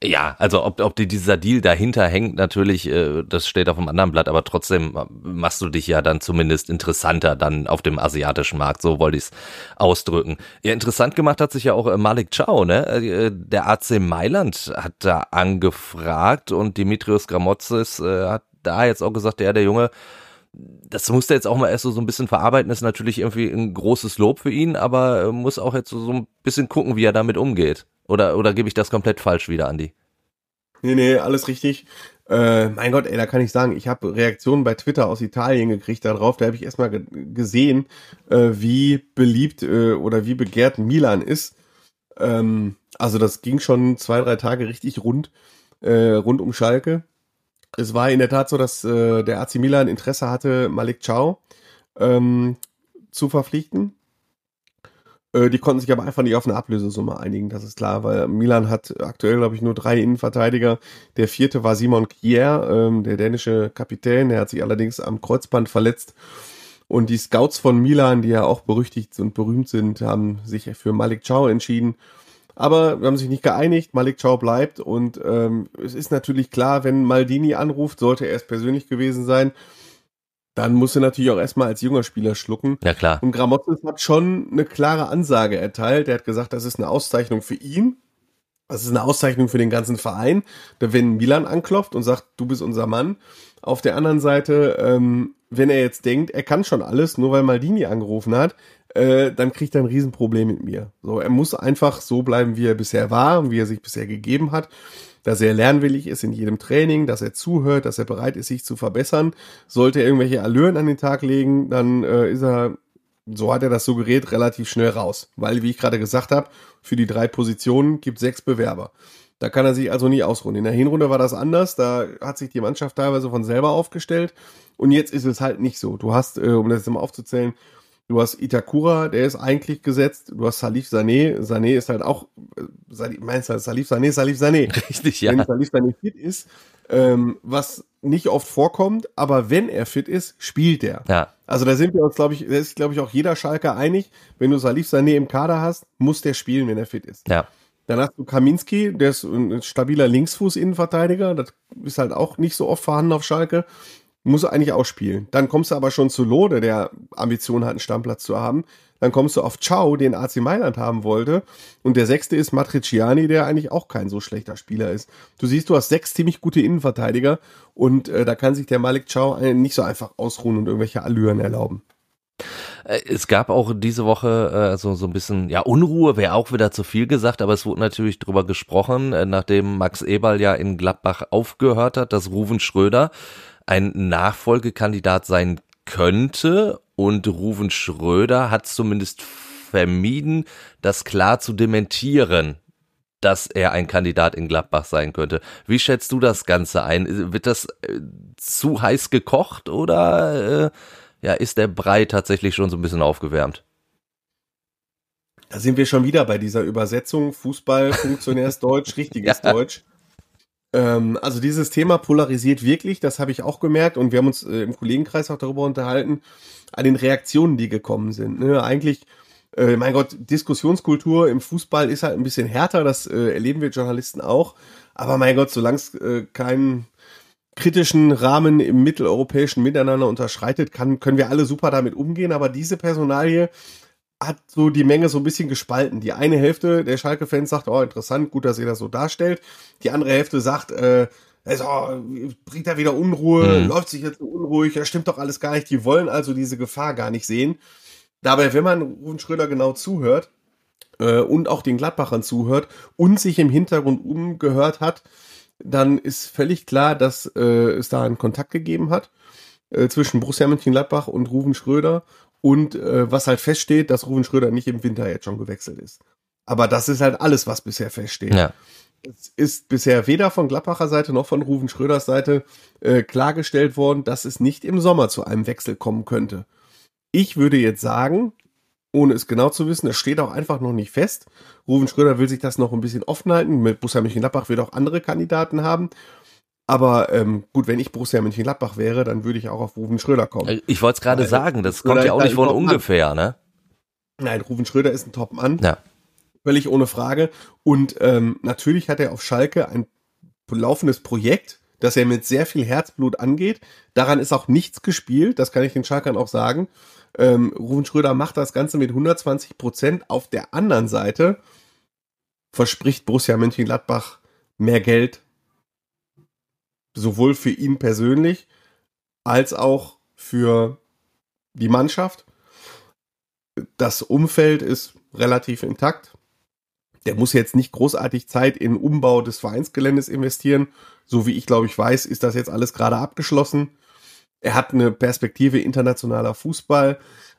Ja, also ob, ob dieser Deal dahinter hängt, natürlich, äh, das steht auf einem anderen Blatt, aber trotzdem machst du dich ja dann zumindest interessanter dann auf dem asiatischen Markt, so wollte ich es ausdrücken. Ja, interessant gemacht hat sich ja auch äh, Malik Chow, ne? Äh, der AC Mailand hat da angefragt und Dimitrios Gramotzes hat da jetzt auch gesagt, ja, der Junge, das musste jetzt auch mal erst so, so ein bisschen verarbeiten, ist natürlich irgendwie ein großes Lob für ihn, aber muss auch jetzt so, so ein bisschen gucken, wie er damit umgeht. Oder, oder gebe ich das komplett falsch wieder, Andi? Nee, nee, alles richtig. Äh, mein Gott, ey, da kann ich sagen, ich habe Reaktionen bei Twitter aus Italien gekriegt darauf. Da habe ich erstmal ge gesehen, äh, wie beliebt äh, oder wie begehrt Milan ist. Ähm, also das ging schon zwei, drei Tage richtig rund, äh, rund um Schalke. Es war in der Tat so, dass äh, der AC Milan Interesse hatte, Malik Chow ähm, zu verpflichten. Äh, die konnten sich aber einfach nicht auf eine Ablösesumme einigen, das ist klar, weil Milan hat aktuell, glaube ich, nur drei Innenverteidiger. Der vierte war Simon Kier, ähm, der dänische Kapitän, der hat sich allerdings am Kreuzband verletzt. Und die Scouts von Milan, die ja auch berüchtigt und berühmt sind, haben sich für Malik Chow entschieden. Aber wir haben sich nicht geeinigt, Malik Chow bleibt und ähm, es ist natürlich klar, wenn Maldini anruft, sollte er es persönlich gewesen sein, dann musst du natürlich auch erstmal als junger Spieler schlucken. Ja, klar. Und Gramotzes hat schon eine klare Ansage erteilt. Er hat gesagt, das ist eine Auszeichnung für ihn. Das ist eine Auszeichnung für den ganzen Verein. Wenn Milan anklopft und sagt, du bist unser Mann. Auf der anderen Seite, ähm, wenn er jetzt denkt, er kann schon alles, nur weil Maldini angerufen hat, äh, dann kriegt er ein Riesenproblem mit mir. So, er muss einfach so bleiben, wie er bisher war und wie er sich bisher gegeben hat dass er lernwillig ist in jedem Training, dass er zuhört, dass er bereit ist, sich zu verbessern. Sollte er irgendwelche Allüren an den Tag legen, dann äh, ist er, so hat er das suggeriert, relativ schnell raus. Weil, wie ich gerade gesagt habe, für die drei Positionen gibt sechs Bewerber. Da kann er sich also nie ausruhen. In der Hinrunde war das anders. Da hat sich die Mannschaft teilweise von selber aufgestellt. Und jetzt ist es halt nicht so. Du hast, äh, um das jetzt mal aufzuzählen, Du hast Itakura, der ist eigentlich gesetzt. Du hast Salif Sané. Sané ist halt auch, äh, Salif, meinst du Salif Sané, Salif Sané. Richtig, ja. Wenn Salif Sané fit ist, ähm, was nicht oft vorkommt, aber wenn er fit ist, spielt er. Ja. Also da sind wir uns, glaube ich, da ist, glaube ich, auch jeder Schalker einig. Wenn du Salif Sané im Kader hast, muss der spielen, wenn er fit ist. Ja. Dann hast du Kaminski, der ist ein stabiler Linksfuß-Innenverteidiger. Das ist halt auch nicht so oft vorhanden auf Schalke muss er eigentlich auch spielen. Dann kommst du aber schon zu Lode, der Ambition hat, einen Stammplatz zu haben. Dann kommst du auf Ciao, den AC Mailand haben wollte. Und der sechste ist Matriciani, der eigentlich auch kein so schlechter Spieler ist. Du siehst, du hast sechs ziemlich gute Innenverteidiger und äh, da kann sich der Malik Ciao nicht so einfach ausruhen und irgendwelche Allüren erlauben. Äh, es gab auch diese Woche äh, so, so ein bisschen, ja, Unruhe wäre auch wieder zu viel gesagt, aber es wurde natürlich drüber gesprochen, äh, nachdem Max Eberl ja in Gladbach aufgehört hat, dass Ruven Schröder ein Nachfolgekandidat sein könnte und Ruven Schröder hat zumindest vermieden, das klar zu dementieren, dass er ein Kandidat in Gladbach sein könnte. Wie schätzt du das Ganze ein? Wird das äh, zu heiß gekocht oder äh, ja, ist der Brei tatsächlich schon so ein bisschen aufgewärmt? Da sind wir schon wieder bei dieser Übersetzung Fußball, Funktionärsdeutsch, richtiges ja. Deutsch. Ähm, also dieses Thema polarisiert wirklich, das habe ich auch gemerkt und wir haben uns äh, im Kollegenkreis auch darüber unterhalten, an den Reaktionen, die gekommen sind. Ne? Eigentlich, äh, mein Gott, Diskussionskultur im Fußball ist halt ein bisschen härter, das äh, erleben wir Journalisten auch. Aber mein Gott, solange es äh, kein kritischen Rahmen im mitteleuropäischen Miteinander unterschreitet, kann, können wir alle super damit umgehen, aber diese Personalie hat so die Menge so ein bisschen gespalten. Die eine Hälfte der Schalke-Fans sagt, oh, interessant, gut, dass ihr das so darstellt. Die andere Hälfte sagt, äh, also, bringt da wieder Unruhe, mhm. läuft sich jetzt so unruhig, ja, stimmt doch alles gar nicht. Die wollen also diese Gefahr gar nicht sehen. Dabei, wenn man Rufen Schröder genau zuhört äh, und auch den Gladbachern zuhört und sich im Hintergrund umgehört hat, dann ist völlig klar, dass äh, es da einen Kontakt gegeben hat äh, zwischen Borussia Mönchengladbach und Ruven Schröder und äh, was halt feststeht, dass Ruven Schröder nicht im Winter jetzt schon gewechselt ist. Aber das ist halt alles, was bisher feststeht. Ja. Es ist bisher weder von Gladbacher Seite noch von Ruven Schröders Seite äh, klargestellt worden, dass es nicht im Sommer zu einem Wechsel kommen könnte. Ich würde jetzt sagen, ohne es genau zu wissen. Es steht auch einfach noch nicht fest. Ruven Schröder will sich das noch ein bisschen offen halten. Mit Borussia Mönchengladbach wird auch andere Kandidaten haben. Aber ähm, gut, wenn ich Borussia Mönchengladbach wäre, dann würde ich auch auf Ruven Schröder kommen. Ich wollte es gerade sagen, das kommt ja auch nicht von ungefähr, ne? Nein, Ruven Schröder ist ein Top-Mann. Ja. Völlig ohne Frage. Und ähm, natürlich hat er auf Schalke ein laufendes Projekt, das er mit sehr viel Herzblut angeht. Daran ist auch nichts gespielt, das kann ich den Schalkern auch sagen. Ähm, Ruven Schröder macht das Ganze mit 120 Prozent. Auf der anderen Seite verspricht Borussia Mönchengladbach mehr Geld, sowohl für ihn persönlich als auch für die Mannschaft. Das Umfeld ist relativ intakt. Der muss jetzt nicht großartig Zeit in Umbau des Vereinsgeländes investieren. So wie ich glaube ich weiß, ist das jetzt alles gerade abgeschlossen. Er hat eine Perspektive internationaler Fußball.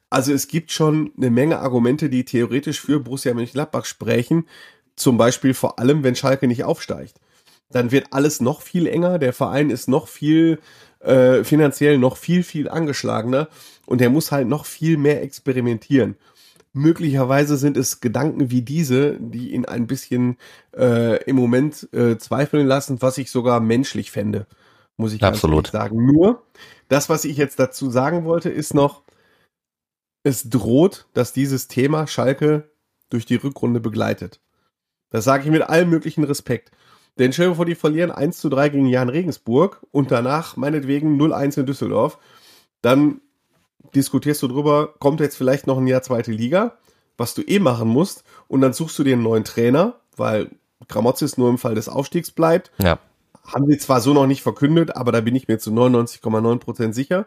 Also es gibt schon eine Menge Argumente, die theoretisch für Borussia Mönchengladbach sprechen. Zum Beispiel vor allem, wenn Schalke nicht aufsteigt. Dann wird alles noch viel enger. Der Verein ist noch viel äh, finanziell noch viel, viel angeschlagener. Und er muss halt noch viel mehr experimentieren. Möglicherweise sind es Gedanken wie diese, die ihn ein bisschen äh, im Moment äh, zweifeln lassen, was ich sogar menschlich fände, muss ich Absolut. sagen. Nur, das, was ich jetzt dazu sagen wollte, ist noch, es droht, dass dieses Thema Schalke durch die Rückrunde begleitet. Das sage ich mit allem möglichen Respekt. Denn stell dir vor, die verlieren 1 zu 3 gegen Jan Regensburg und danach meinetwegen 0-1 in Düsseldorf. Dann diskutierst du drüber, kommt jetzt vielleicht noch ein Jahr zweite Liga, was du eh machen musst, und dann suchst du dir einen neuen Trainer, weil Gramozis nur im Fall des Aufstiegs bleibt. Ja haben sie zwar so noch nicht verkündet, aber da bin ich mir zu 99,9% sicher.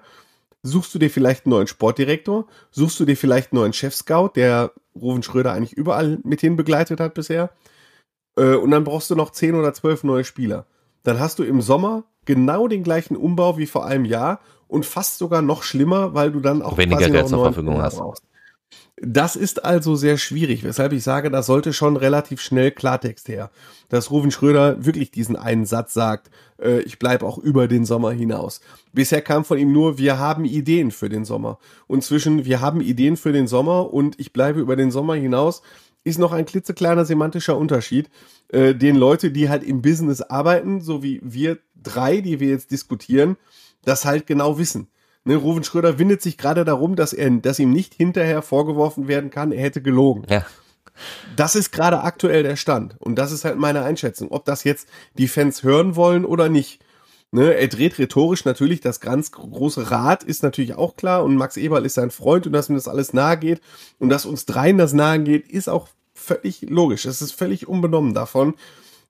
Suchst du dir vielleicht einen neuen Sportdirektor? Suchst du dir vielleicht einen neuen Chef-Scout, der Ruven Schröder eigentlich überall mit hin begleitet hat bisher? Äh, und dann brauchst du noch 10 oder 12 neue Spieler. Dann hast du im Sommer genau den gleichen Umbau wie vor einem Jahr und fast sogar noch schlimmer, weil du dann auch weniger Geld zur Verfügung hast. Brauchst. Das ist also sehr schwierig, weshalb ich sage, da sollte schon relativ schnell Klartext her. Dass Ruven Schröder wirklich diesen einen Satz sagt, äh, ich bleibe auch über den Sommer hinaus. Bisher kam von ihm nur, wir haben Ideen für den Sommer. Und zwischen wir haben Ideen für den Sommer und ich bleibe über den Sommer hinaus ist noch ein klitzekleiner semantischer Unterschied, äh, den Leute, die halt im Business arbeiten, so wie wir drei, die wir jetzt diskutieren, das halt genau wissen. Ne, Ruven Schröder windet sich gerade darum, dass er, dass ihm nicht hinterher vorgeworfen werden kann, er hätte gelogen. Ja. Das ist gerade aktuell der Stand. Und das ist halt meine Einschätzung. Ob das jetzt die Fans hören wollen oder nicht. Ne, er dreht rhetorisch natürlich das ganz große Rad, ist natürlich auch klar. Und Max Eberl ist sein Freund und dass ihm das alles nahe geht und dass uns dreien das nahe geht, ist auch völlig logisch. Es ist völlig unbenommen davon.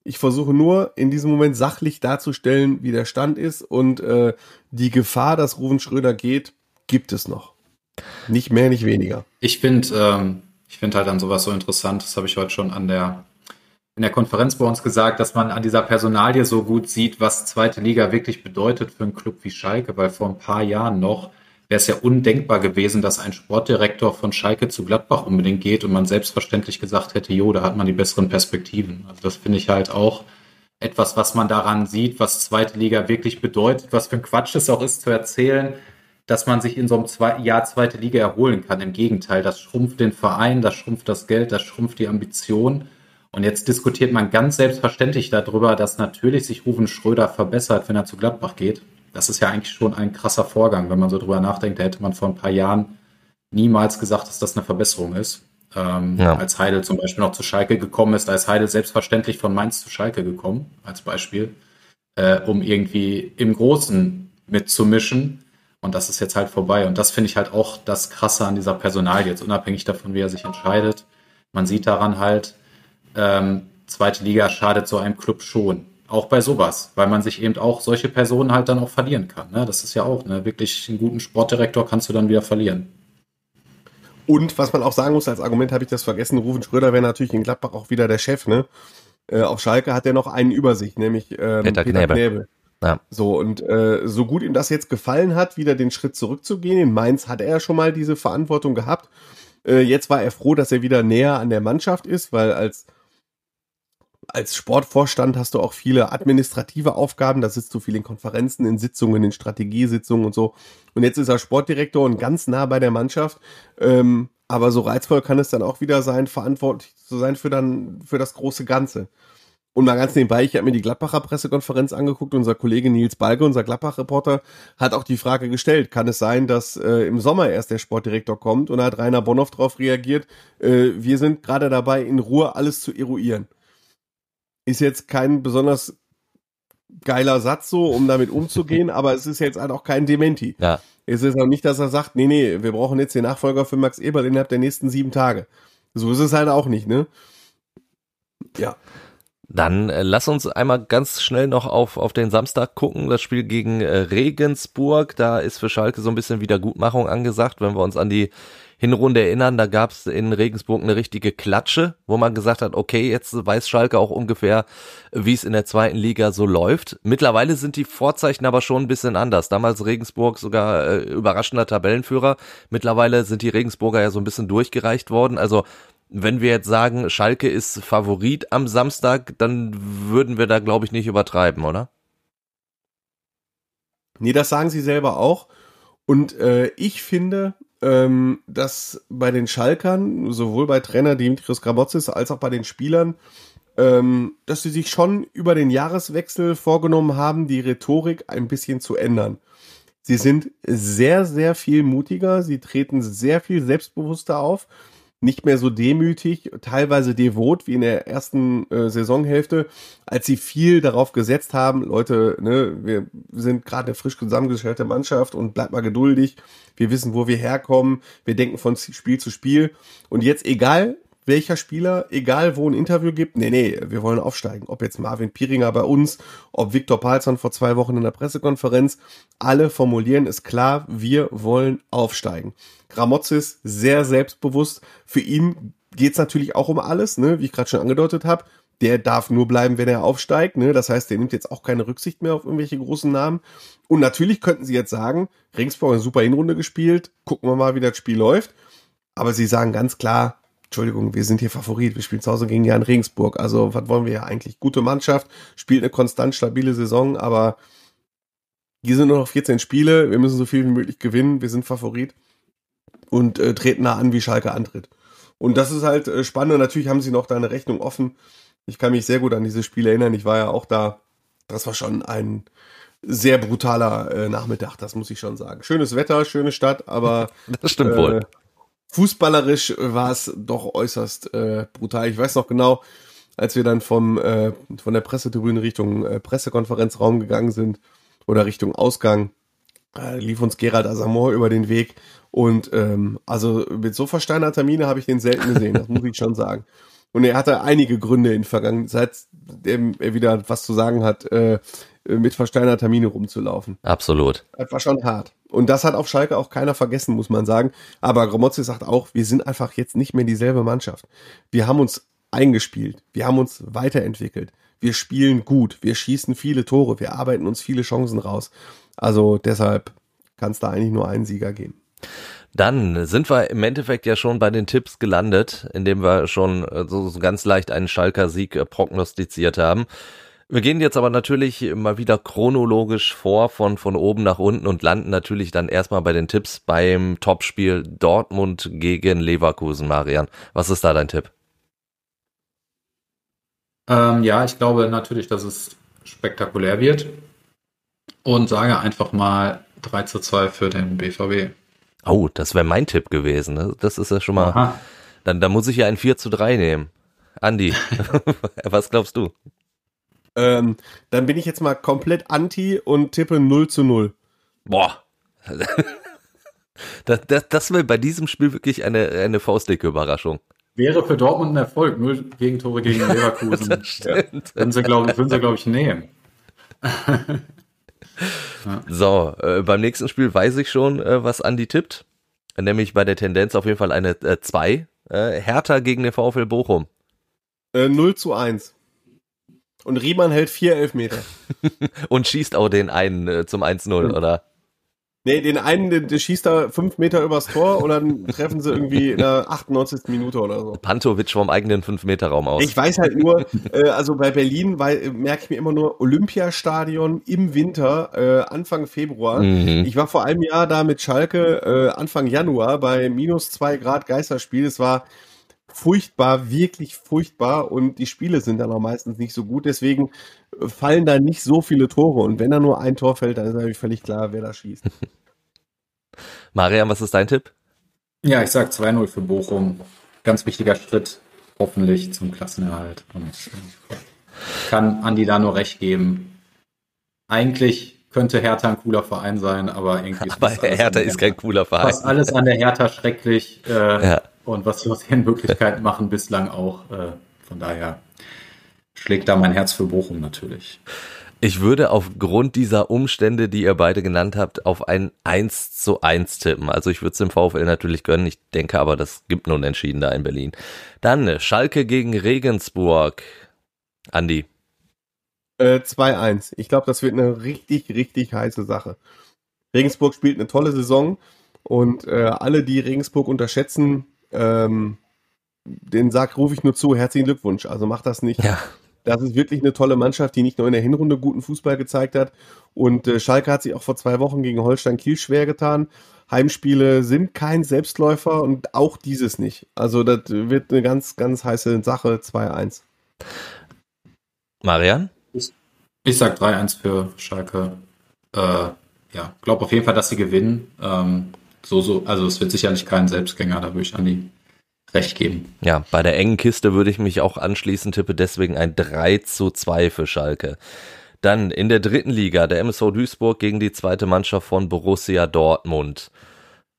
Ich versuche nur in diesem Moment sachlich darzustellen, wie der Stand ist und äh, die Gefahr, dass Ruven Schröder geht, gibt es noch. Nicht mehr, nicht weniger. Ich finde, ähm, ich finde halt an sowas so interessant. Das habe ich heute schon an der in der Konferenz bei uns gesagt, dass man an dieser Personalie so gut sieht, was zweite Liga wirklich bedeutet für einen Club wie Schalke, weil vor ein paar Jahren noch wäre es ja undenkbar gewesen, dass ein Sportdirektor von Schalke zu Gladbach unbedingt geht und man selbstverständlich gesagt hätte, jo, da hat man die besseren Perspektiven. Also das finde ich halt auch etwas, was man daran sieht, was zweite Liga wirklich bedeutet, was für ein Quatsch es auch ist zu erzählen, dass man sich in so einem zwei Jahr zweite Liga erholen kann. Im Gegenteil, das schrumpft den Verein, das schrumpft das Geld, das schrumpft die Ambition. Und jetzt diskutiert man ganz selbstverständlich darüber, dass natürlich sich Ruven Schröder verbessert, wenn er zu Gladbach geht das ist ja eigentlich schon ein krasser Vorgang, wenn man so drüber nachdenkt. Da hätte man vor ein paar Jahren niemals gesagt, dass das eine Verbesserung ist. Ähm, ja. Als Heidel zum Beispiel noch zu Schalke gekommen ist, da ist Heidel selbstverständlich von Mainz zu Schalke gekommen, als Beispiel. äh, um irgendwie im Großen mitzumischen. Und das ist jetzt halt vorbei. Und das finde ich halt auch das Krasse an dieser Personal, jetzt unabhängig davon, wie er sich entscheidet. Man sieht daran halt, ähm, zweite Liga schadet so einem Club schon. Auch bei sowas, weil man sich eben auch solche Personen halt dann auch verlieren kann. Ne? Das ist ja auch, ne? wirklich einen guten Sportdirektor kannst du dann wieder verlieren. Und was man auch sagen muss, als Argument habe ich das vergessen, Rufen Schröder wäre natürlich in Gladbach auch wieder der Chef, ne? Äh, auf Schalke hat er noch einen über sich, nämlich ähm, Peter, Peter Knäbe. Knäbe. Ja. So, und äh, so gut ihm das jetzt gefallen hat, wieder den Schritt zurückzugehen. In Mainz hat er ja schon mal diese Verantwortung gehabt. Äh, jetzt war er froh, dass er wieder näher an der Mannschaft ist, weil als als Sportvorstand hast du auch viele administrative Aufgaben, da sitzt du viel in Konferenzen, in Sitzungen, in Strategiesitzungen und so. Und jetzt ist er Sportdirektor und ganz nah bei der Mannschaft. Ähm, aber so reizvoll kann es dann auch wieder sein, verantwortlich zu sein für dann für das große Ganze. Und mal ganz nebenbei, ich habe mir die Gladbacher Pressekonferenz angeguckt. Unser Kollege Nils Balge, unser Gladbach-Reporter, hat auch die Frage gestellt, kann es sein, dass äh, im Sommer erst der Sportdirektor kommt? Und da hat Rainer Bonhoff darauf reagiert, äh, wir sind gerade dabei, in Ruhe alles zu eruieren. Ist jetzt kein besonders geiler Satz so, um damit umzugehen, aber es ist jetzt halt auch kein Dementi. Ja. Es ist auch nicht, dass er sagt, nee, nee, wir brauchen jetzt den Nachfolger für Max Eberl innerhalb der nächsten sieben Tage. So ist es halt auch nicht, ne? Ja. Dann äh, lass uns einmal ganz schnell noch auf, auf den Samstag gucken, das Spiel gegen äh, Regensburg. Da ist für Schalke so ein bisschen Wiedergutmachung angesagt, wenn wir uns an die Hinrunde erinnern, da gab es in Regensburg eine richtige Klatsche, wo man gesagt hat, okay, jetzt weiß Schalke auch ungefähr, wie es in der zweiten Liga so läuft. Mittlerweile sind die Vorzeichen aber schon ein bisschen anders. Damals Regensburg sogar äh, überraschender Tabellenführer. Mittlerweile sind die Regensburger ja so ein bisschen durchgereicht worden. Also wenn wir jetzt sagen, Schalke ist Favorit am Samstag, dann würden wir da, glaube ich, nicht übertreiben, oder? Nee, das sagen sie selber auch. Und äh, ich finde, ähm, dass bei den Schalkern, sowohl bei Trainer Dimitrios Grabotzis als auch bei den Spielern, ähm, dass sie sich schon über den Jahreswechsel vorgenommen haben, die Rhetorik ein bisschen zu ändern. Sie sind sehr, sehr viel mutiger, sie treten sehr viel selbstbewusster auf nicht mehr so demütig, teilweise devot wie in der ersten äh, Saisonhälfte, als sie viel darauf gesetzt haben, Leute, ne, wir sind gerade eine frisch zusammengestellte Mannschaft und bleibt mal geduldig, wir wissen, wo wir herkommen, wir denken von Spiel zu Spiel. Und jetzt egal, welcher Spieler, egal wo ein Interview gibt, nee, nee, wir wollen aufsteigen. Ob jetzt Marvin Piringer bei uns, ob Viktor Palzan vor zwei Wochen in der Pressekonferenz, alle formulieren es klar, wir wollen aufsteigen. Gramozis sehr selbstbewusst. Für ihn geht's natürlich auch um alles, ne, wie ich gerade schon angedeutet habe. Der darf nur bleiben, wenn er aufsteigt. Ne? Das heißt, der nimmt jetzt auch keine Rücksicht mehr auf irgendwelche großen Namen. Und natürlich könnten sie jetzt sagen, Regensburg eine super Hinrunde gespielt, gucken wir mal, wie das Spiel läuft. Aber sie sagen ganz klar, Entschuldigung, wir sind hier Favorit, wir spielen zu Hause gegen Jan Regensburg. Also, was wollen wir ja eigentlich? Gute Mannschaft, spielt eine konstant stabile Saison, aber hier sind nur noch 14 Spiele, wir müssen so viel wie möglich gewinnen, wir sind Favorit und äh, treten da an, wie Schalke antritt. Und das ist halt äh, spannend und natürlich haben sie noch da eine Rechnung offen. Ich kann mich sehr gut an dieses Spiel erinnern, ich war ja auch da. Das war schon ein sehr brutaler äh, Nachmittag, das muss ich schon sagen. Schönes Wetter, schöne Stadt, aber das stimmt wohl äh, fußballerisch war es doch äußerst äh, brutal. Ich weiß noch genau, als wir dann vom äh, von der Pressetribüne Richtung äh, Pressekonferenzraum gegangen sind oder Richtung Ausgang, äh, lief uns Gerald Asamoah über den Weg und ähm, also mit so versteinerter Mine habe ich den selten gesehen, das muss ich schon sagen. Und er hatte einige Gründe in Vergangenheit, seitdem er wieder was zu sagen hat, äh, mit versteinerter Mine rumzulaufen. Absolut. Das war schon hart. Und das hat auf Schalke auch keiner vergessen, muss man sagen. Aber Gramozzi sagt auch, wir sind einfach jetzt nicht mehr dieselbe Mannschaft. Wir haben uns eingespielt. Wir haben uns weiterentwickelt. Wir spielen gut. Wir schießen viele Tore. Wir arbeiten uns viele Chancen raus. Also deshalb kann es da eigentlich nur einen Sieger geben. Dann sind wir im Endeffekt ja schon bei den Tipps gelandet, indem wir schon äh, so, so ganz leicht einen Schalker Sieg äh, prognostiziert haben. Wir gehen jetzt aber natürlich mal wieder chronologisch vor von, von oben nach unten und landen natürlich dann erstmal bei den Tipps beim Topspiel Dortmund gegen Leverkusen, Marian. Was ist da dein Tipp? Ähm, ja, ich glaube natürlich, dass es spektakulär wird und sage einfach mal 3 zu 2 für den BVB. Oh, das wäre mein Tipp gewesen. Ne? Das ist ja schon mal. Aha. Dann, dann muss ich ja ein 4 zu 3 nehmen. Andi, was glaubst du? Ähm, dann bin ich jetzt mal komplett anti und tippe 0 zu 0. Boah. Das, das, das wäre bei diesem Spiel wirklich eine, eine faustdicke Überraschung. Wäre für Dortmund ein Erfolg. Null Gegentore gegen Leverkusen. Das stimmt. Würden sie, glaube glaub ich, nehmen. So, äh, beim nächsten Spiel weiß ich schon, äh, was Andi tippt. Nämlich bei der Tendenz auf jeden Fall eine 2. Äh, Hertha gegen den VfL Bochum. Äh, 0 zu 1. Und Riemann hält vier Elfmeter. Und schießt auch den einen äh, zum 1-0, oder? Nee, den einen, der, der schießt da fünf Meter übers Tor und dann treffen sie irgendwie in der 98. Minute oder so. Pantovic vom eigenen 5-Meter-Raum aus. Ich weiß halt nur, äh, also bei Berlin weil, merke ich mir immer nur Olympiastadion im Winter, äh, Anfang Februar. Mhm. Ich war vor einem Jahr da mit Schalke äh, Anfang Januar bei minus zwei Grad Geisterspiel. Es war furchtbar, wirklich furchtbar und die Spiele sind dann auch meistens nicht so gut. Deswegen äh, fallen da nicht so viele Tore und wenn da nur ein Tor fällt, dann ist natürlich völlig klar, wer da schießt. Marian, was ist dein Tipp? Ja, ich sag 2-0 für Bochum. Ganz wichtiger Schritt, hoffentlich zum Klassenerhalt. Und kann Andi da nur recht geben. Eigentlich könnte Hertha ein cooler Verein sein, aber irgendwie Aber alles Hertha ist kein cooler Verein. Fast alles an der Hertha schrecklich. Äh, Ja. Und was sie aus ihren Möglichkeiten machen, bislang auch. Äh, von daher schlägt da mein Herz für Bochum natürlich. Ich würde aufgrund dieser Umstände, die ihr beide genannt habt, auf ein 1 zu 1 tippen. Also ich würde es dem VfL natürlich gönnen. Ich denke aber, das gibt nun entschieden da in Berlin. Dann Schalke gegen Regensburg. Andi. Äh, 2-1. Ich glaube, das wird eine richtig, richtig heiße Sache. Regensburg spielt eine tolle Saison und äh, alle, die Regensburg unterschätzen, ähm, den Sack rufe ich nur zu, herzlichen Glückwunsch. Also macht das nicht. Ja. Das ist wirklich eine tolle Mannschaft, die nicht nur in der Hinrunde guten Fußball gezeigt hat. Und äh, Schalke hat sich auch vor zwei Wochen gegen Holstein Kiel schwer getan. Heimspiele sind kein Selbstläufer und auch dieses nicht. Also das wird eine ganz, ganz heiße Sache. 2-1. Marian? Ich sag 3-1 für Schalke. Äh, ja, glaube auf jeden Fall, dass sie gewinnen. Ähm, so, so, also es wird sicherlich kein Selbstgänger, da würde ich Andi recht geben. Ja, bei der engen Kiste würde ich mich auch anschließen, tippe deswegen ein 3 zu 2 für Schalke. Dann in der dritten Liga der MSV Duisburg gegen die zweite Mannschaft von Borussia Dortmund.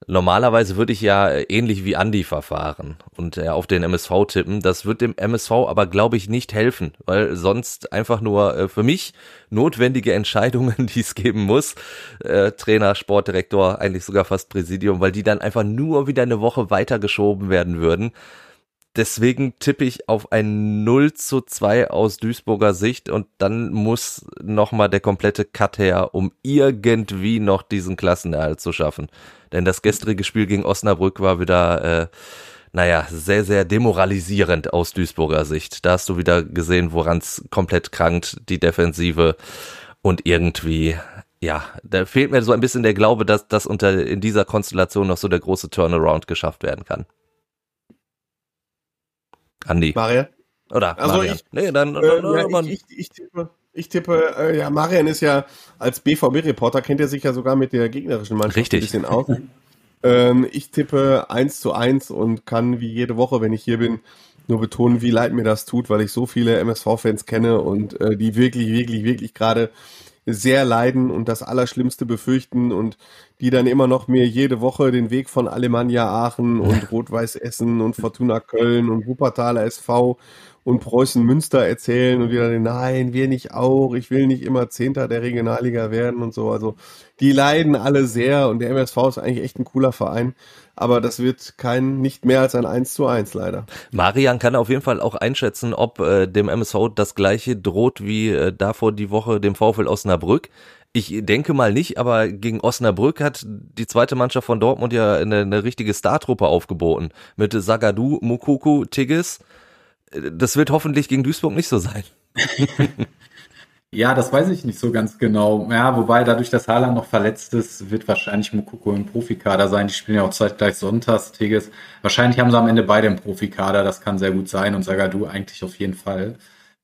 Normalerweise würde ich ja ähnlich wie Andi verfahren und äh, auf den MSV tippen. Das wird dem MSV aber, glaube ich, nicht helfen, weil sonst einfach nur äh, für mich notwendige Entscheidungen, die es geben muss, äh, Trainer, Sportdirektor, eigentlich sogar fast Präsidium, weil die dann einfach nur wieder eine Woche weitergeschoben werden würden. Deswegen tippe ich auf ein 0 zu 2 aus Duisburger Sicht und dann muss nochmal der komplette Cut her, um irgendwie noch diesen Klassenerhalt zu schaffen. Denn das gestrige Spiel gegen Osnabrück war wieder, äh, naja, sehr, sehr demoralisierend aus Duisburger Sicht. Da hast du wieder gesehen, woran es komplett krankt, die Defensive und irgendwie, ja, da fehlt mir so ein bisschen der Glaube, dass das unter in dieser Konstellation noch so der große Turnaround geschafft werden kann. Andi. Maria? Oder Also Marian. ich- Nee, dann, Äh, dann, ja, ich, ich, ich tippe, ich tippe äh, ja, Marian ist ja als BVB-Reporter, kennt er sich ja sogar mit der gegnerischen Mannschaft Richtig. ein bisschen aus. ähm, ich tippe 1 zu 1 und kann wie jede Woche, wenn ich hier bin, nur betonen, wie leid mir das tut, weil ich so viele MSV-Fans kenne und äh, die wirklich, wirklich, wirklich gerade sehr leiden und das Allerschlimmste befürchten und die dann immer noch mir jede Woche den Weg von Alemannia Aachen und Rot-Weiß Essen und Fortuna Köln und Wuppertaler SV und Preußen Münster erzählen und wieder, nein, wir nicht auch, ich will nicht immer Zehnter der Regionalliga werden und so. Also die leiden alle sehr und der MSV ist eigentlich echt ein cooler Verein, aber das wird kein, nicht mehr als ein 1 zu 1 leider. Marian kann auf jeden Fall auch einschätzen, ob äh, dem MSV das gleiche droht wie äh, davor die Woche dem VfL Osnabrück. Ich denke mal nicht, aber gegen Osnabrück hat die zweite Mannschaft von Dortmund ja eine, eine richtige Startruppe aufgeboten. Mit Sagadu, Mukuku, Tigges. Das wird hoffentlich gegen Duisburg nicht so sein. Ja, das weiß ich nicht so ganz genau. Ja, wobei dadurch, dass Haaland noch verletzt ist, wird wahrscheinlich Mukoko im Profikader sein. Die spielen ja auch zeitgleich sonntags, Tigges. Wahrscheinlich haben sie am Ende beide im Profikader, das kann sehr gut sein und Sagadu eigentlich auf jeden Fall.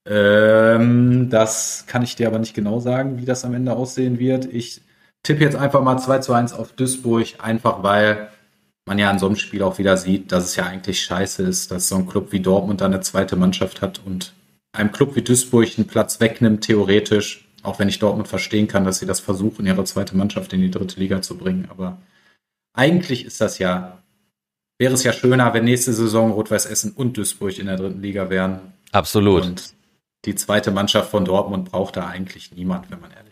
Ähm, das kann ich dir aber nicht genau sagen, wie das am Ende aussehen wird. Ich tippe jetzt einfach mal 2 zu 1 auf Duisburg, einfach weil man ja an so einem Spiel auch wieder sieht, dass es ja eigentlich scheiße ist, dass so ein Club wie Dortmund da eine zweite Mannschaft hat und einem Club wie Duisburg einen Platz wegnimmt, theoretisch. Auch wenn ich Dortmund verstehen kann, dass sie das versuchen, ihre zweite Mannschaft in die dritte Liga zu bringen. Aber eigentlich ist das ja, wäre es ja schöner, wenn nächste Saison Rot-Weiß Essen und Duisburg in der dritten Liga wären. Absolut. Und die zweite Mannschaft von Dortmund braucht da eigentlich niemand, wenn man ehrlich.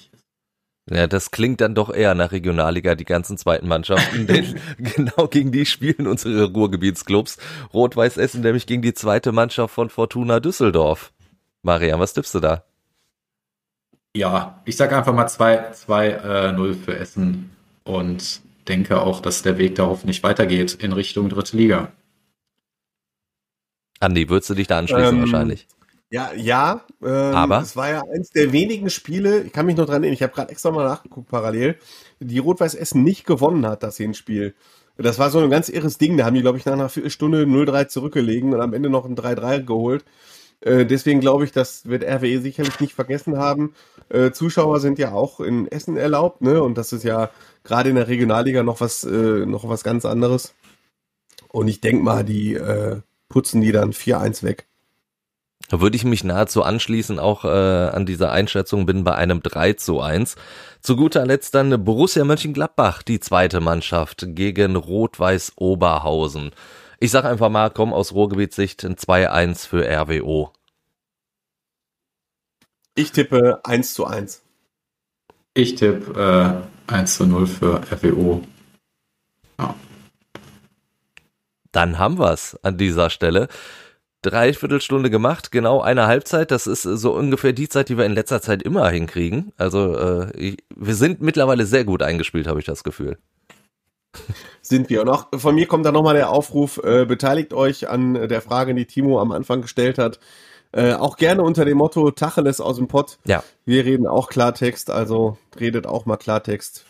Ja, das klingt dann doch eher nach Regionalliga, die ganzen zweiten Mannschaften. denn genau gegen die spielen unsere Ruhrgebietsclubs. Rot-Weiß Essen nämlich gegen die zweite Mannschaft von Fortuna Düsseldorf. Marian, was tippst du da? Ja, ich sage einfach mal 2-0 äh, für Essen und denke auch, dass der Weg da hoffentlich weitergeht in Richtung dritte Liga. Andi, würdest du dich da anschließen ähm, wahrscheinlich? Ja, ja. Ähm, Aber es war ja eins der wenigen Spiele, ich kann mich noch dran erinnern, ich habe gerade extra mal nachgeguckt parallel, die Rot-Weiß Essen nicht gewonnen hat, das Hinspiel. Das war so ein ganz irres Ding, da haben die, glaube ich, nach einer Viertelstunde 0-3 zurückgelegen und am Ende noch ein 3-3 geholt. Äh, deswegen glaube ich, das wird RWE sicherlich nicht vergessen haben. Äh, Zuschauer sind ja auch in Essen erlaubt, ne? Und das ist ja gerade in der Regionalliga noch was, äh, noch was ganz anderes. Und ich denke mal, die äh, putzen die dann 4-1 weg. Da würde ich mich nahezu anschließen, auch äh, an dieser Einschätzung bin bei einem 3 zu 1. Zu guter Letzt dann Borussia Mönchengladbach, die zweite Mannschaft gegen Rot-Weiß Oberhausen. Ich sag einfach mal, komm aus Ruhrgebietssicht ein 2-1 für RWO. Ich tippe 1 zu 1. Ich tippe äh, 1 zu 0 für RWO. Ja. Dann haben wir's an dieser Stelle. Dreiviertelstunde gemacht, genau eine Halbzeit. Das ist so ungefähr die Zeit, die wir in letzter Zeit immer hinkriegen. Also äh, wir sind mittlerweile sehr gut eingespielt, habe ich das Gefühl sind wir. Und auch von mir kommt da nochmal der Aufruf, äh, beteiligt euch an der Frage, die Timo am Anfang gestellt hat. Äh, auch gerne unter dem Motto Tacheles aus dem Pott. Ja. Wir reden auch Klartext, also redet auch mal Klartext.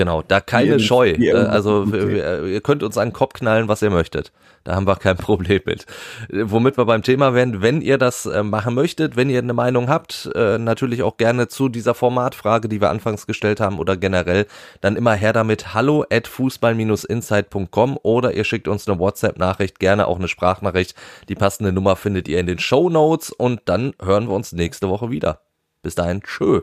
Genau, da keine wie Scheu. Wie äh, also ihr könnt uns an den Kopf knallen, was ihr möchtet. Da haben wir kein Problem mit. Womit wir beim Thema werden, wenn ihr das äh, machen möchtet, wenn ihr eine Meinung habt, äh, natürlich auch gerne zu dieser Formatfrage, die wir anfangs gestellt haben oder generell, dann immer her damit hallo at fußball-insight.com oder ihr schickt uns eine WhatsApp-Nachricht, gerne auch eine Sprachnachricht. Die passende Nummer findet ihr in den Show Notes und dann hören wir uns nächste Woche wieder. Bis dahin, tschö.